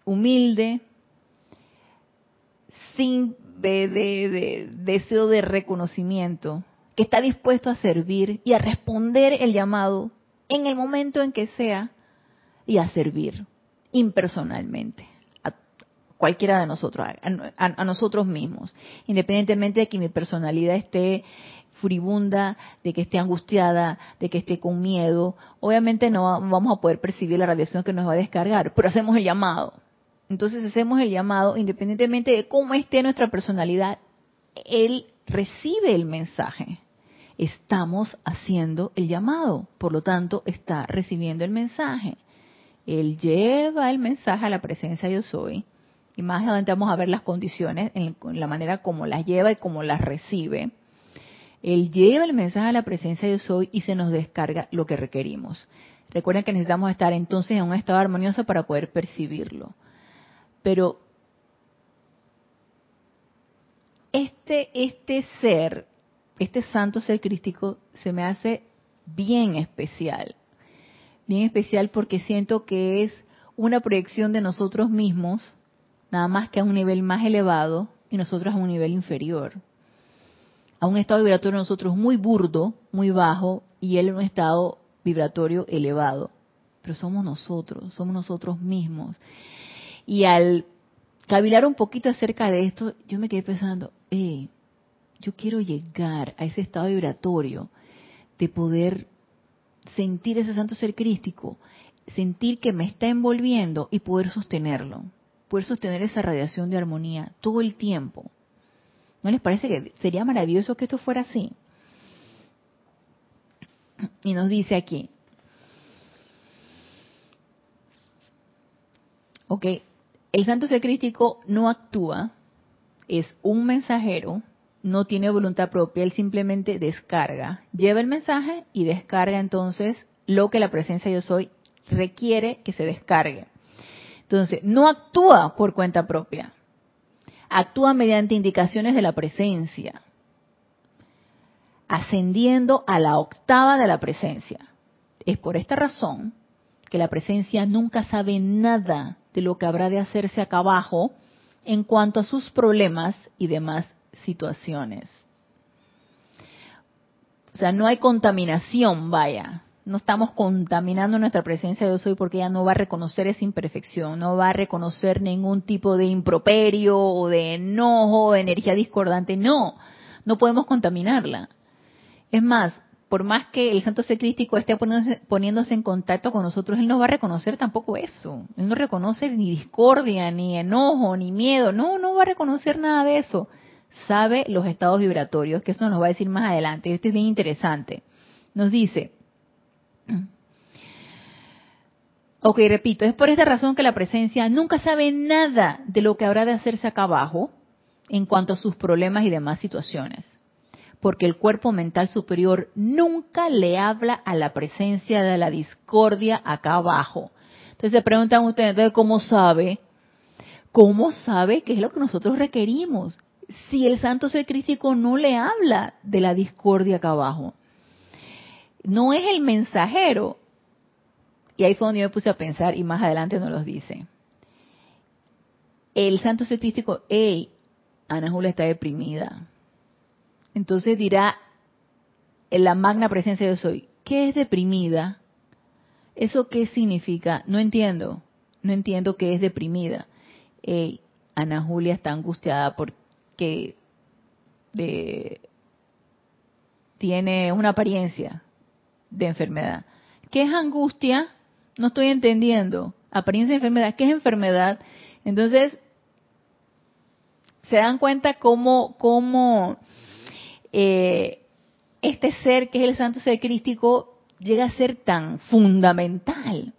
humilde, sin de, deseo de reconocimiento, que está dispuesto a servir y a responder el llamado en el momento en que sea y a servir impersonalmente a cualquiera de nosotros, a, nosotros mismos, independientemente de que mi personalidad esté furibunda, de que esté angustiada, de que esté con miedo, obviamente no vamos a poder percibir la radiación que nos va a descargar, pero hacemos el llamado. Entonces hacemos el llamado, independientemente de cómo esté nuestra personalidad, él recibe el mensaje. Estamos haciendo el llamado, por lo tanto está recibiendo el mensaje. Él lleva el mensaje a la presencia yo soy, y más adelante vamos a ver las condiciones, en la manera como las lleva y cómo las recibe. Él lleva el mensaje a la presencia yo soy y se nos descarga lo que requerimos. Recuerden que necesitamos estar entonces en un estado armonioso para poder percibirlo. Pero este, este ser, este santo ser crístico, se me hace bien especial. Bien especial porque siento que es una proyección de nosotros mismos, nada más que a un nivel más elevado y nosotros a un nivel inferior. A un estado vibratorio nosotros muy burdo, muy bajo, y él en un estado vibratorio elevado. Pero somos nosotros, somos nosotros mismos. Y al cavilar un poquito acerca de esto, yo me quedé pensando, eh, yo quiero llegar a ese estado vibratorio de poder sentir ese santo ser crístico, sentir que me está envolviendo y poder sostenerlo, poder sostener esa radiación de armonía todo el tiempo. ¿No les parece que sería maravilloso que esto fuera así? Y nos dice aquí, ok, el santo ser no actúa, es un mensajero, no tiene voluntad propia, él simplemente descarga, lleva el mensaje y descarga entonces lo que la presencia yo soy requiere que se descargue. Entonces, no actúa por cuenta propia, actúa mediante indicaciones de la presencia, ascendiendo a la octava de la presencia. Es por esta razón que la presencia nunca sabe nada de lo que habrá de hacerse acá abajo en cuanto a sus problemas y demás situaciones. O sea, no hay contaminación, vaya. No estamos contaminando nuestra presencia de soy porque ella no va a reconocer esa imperfección, no va a reconocer ningún tipo de improperio o de enojo, o energía discordante. No, no podemos contaminarla. Es más, por más que el santo ser crístico esté poniéndose, en contacto con nosotros, él no va a reconocer tampoco eso. Él no reconoce ni discordia, ni enojo, ni miedo. No, no va a reconocer nada de eso. Sabe los estados vibratorios, que eso nos va a decir más adelante. Esto es bien interesante. Nos dice, ok, repito, es por esta razón que la presencia nunca sabe nada de lo que habrá de hacerse acá abajo en cuanto a sus problemas y demás situaciones porque el cuerpo mental superior nunca le habla a la presencia de la discordia acá abajo. Entonces se preguntan ustedes, entonces, ¿cómo sabe? ¿Cómo sabe qué es lo que nosotros requerimos? Si el santo ser crítico no le habla de la discordia acá abajo. No es el mensajero. Y ahí fue donde yo me puse a pensar y más adelante nos los dice. El santo ser crítico, hey, Ana Julia está deprimida entonces dirá en la magna presencia de soy, ¿qué es deprimida? ¿Eso qué significa? No entiendo, no entiendo qué es deprimida. Ana Julia está angustiada porque tiene una apariencia de enfermedad. ¿Qué es angustia? No estoy entendiendo. Apariencia de enfermedad. ¿Qué es enfermedad? Entonces, se dan cuenta cómo, cómo eh, este ser que es el santo ser crístico llega a ser tan fundamental.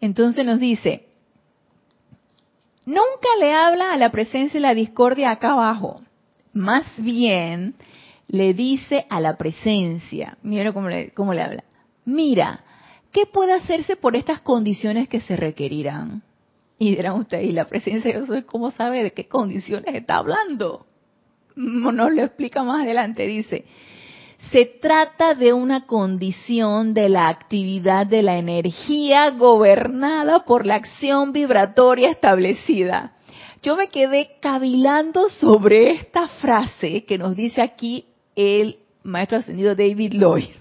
Entonces nos dice, nunca le habla a la presencia y la discordia acá abajo, más bien le dice a la presencia, mira cómo le, habla, mira, ¿qué puede hacerse por estas condiciones que se requerirán? Y dirán ustedes, ¿y la presencia de Dios cómo sabe de qué condiciones está hablando? Nos lo explica más adelante, dice, se trata de una condición de la actividad de la energía gobernada por la acción vibratoria establecida. Yo me quedé cavilando sobre esta frase que nos dice aquí el maestro ascendido David Lloyd.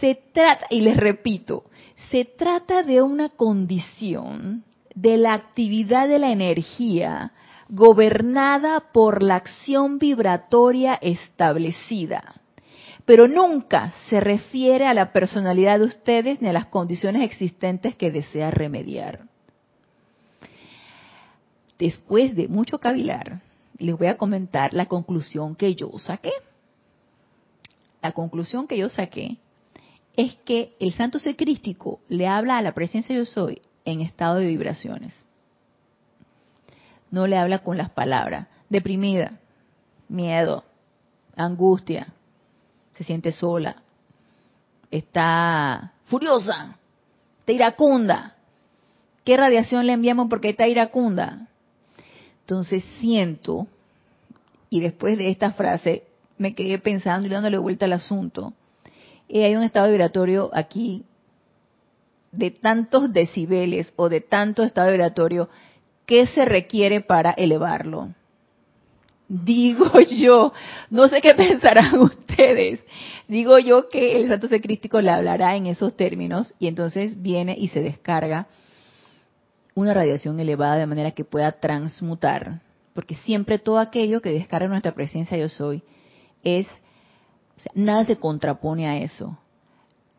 Se trata, y les repito, se trata de una condición de la actividad de la energía gobernada por la acción vibratoria establecida. Pero nunca se refiere a la personalidad de ustedes ni a las condiciones existentes que desea remediar. Después de mucho cavilar, les voy a comentar la conclusión que yo saqué. La conclusión que yo saqué es que el santo ser crístico le habla a la presencia yo soy en estado de vibraciones. No le habla con las palabras. Deprimida, miedo, angustia, se siente sola, está furiosa, está iracunda. ¿Qué radiación le enviamos porque está iracunda? Entonces siento, y después de esta frase me quedé pensando y dándole vuelta al asunto, y hay un estado vibratorio aquí de tantos decibeles o de tanto estado vibratorio, ¿qué se requiere para elevarlo? Digo yo, no sé qué pensarán ustedes, digo yo que el Santo Ser Crístico le hablará en esos términos y entonces viene y se descarga una radiación elevada de manera que pueda transmutar, porque siempre todo aquello que descarga nuestra presencia yo soy es, nada se contrapone a eso,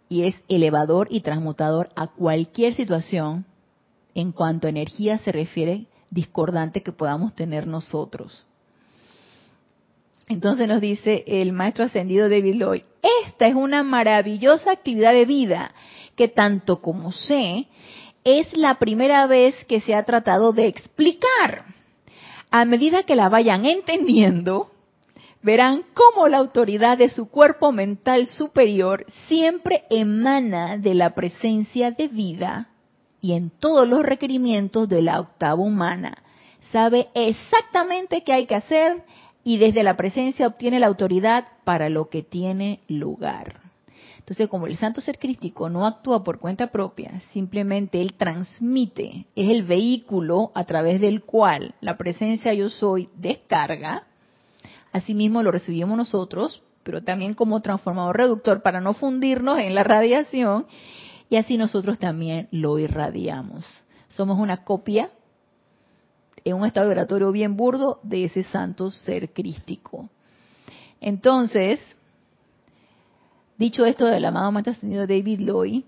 y es elevador y transmutador a cualquier situación en cuanto a energía se refiere discordante que podamos tener nosotros. Entonces nos dice el maestro ascendido David Lloyd, esta es una maravillosa actividad de vida que tanto como sé, es la primera vez que se ha tratado de explicar. A medida que la vayan entendiendo, verán cómo la autoridad de su cuerpo mental superior siempre emana de la presencia de vida y en todos los requerimientos de la octava humana. Sabe exactamente qué hay que hacer y desde la presencia obtiene la autoridad para lo que tiene lugar. Entonces, como el santo ser crístico no actúa por cuenta propia, simplemente él transmite, es el vehículo a través del cual la presencia yo soy descarga, Asimismo lo recibimos nosotros, pero también como transformador reductor para no fundirnos en la radiación y así nosotros también lo irradiamos. Somos una copia en un estado vibratorio bien burdo de ese santo ser crístico. Entonces, dicho esto del amado maestro ascendido David Lloyd,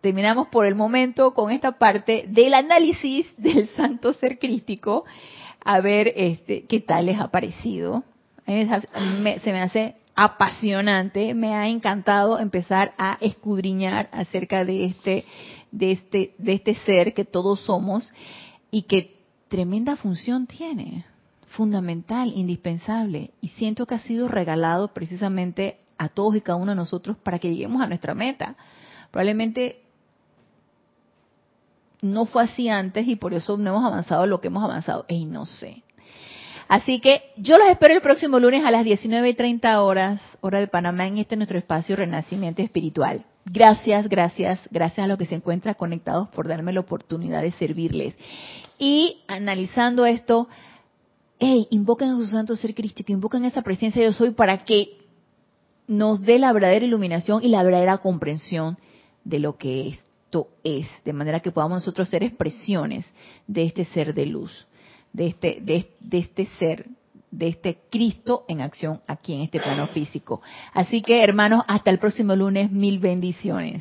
terminamos por el momento con esta parte del análisis del santo ser crístico a ver este, qué tal les ha parecido. se me hace apasionante, me ha encantado empezar a escudriñar acerca de este, de este, de este ser que todos somos y que tremenda función tiene, fundamental, indispensable, y siento que ha sido regalado precisamente a todos y cada uno de nosotros para que lleguemos a nuestra meta. Probablemente no fue así antes y por eso no hemos avanzado lo que hemos avanzado. Y no sé. Así que yo los espero el próximo lunes a las 19.30 horas, hora de Panamá, en este nuestro espacio Renacimiento Espiritual. Gracias, gracias, gracias a los que se encuentran conectados por darme la oportunidad de servirles. Y analizando esto, hey, invoquen a su santo ser crístico, invoquen esa presencia yo soy para que nos dé la verdadera iluminación y la verdadera comprensión de lo que es es, de manera que podamos nosotros ser expresiones de este ser de luz. de este, de, de este ser, de este Cristo en acción aquí en este plano físico. Así que hermanos, hasta el próximo lunes, mil bendiciones.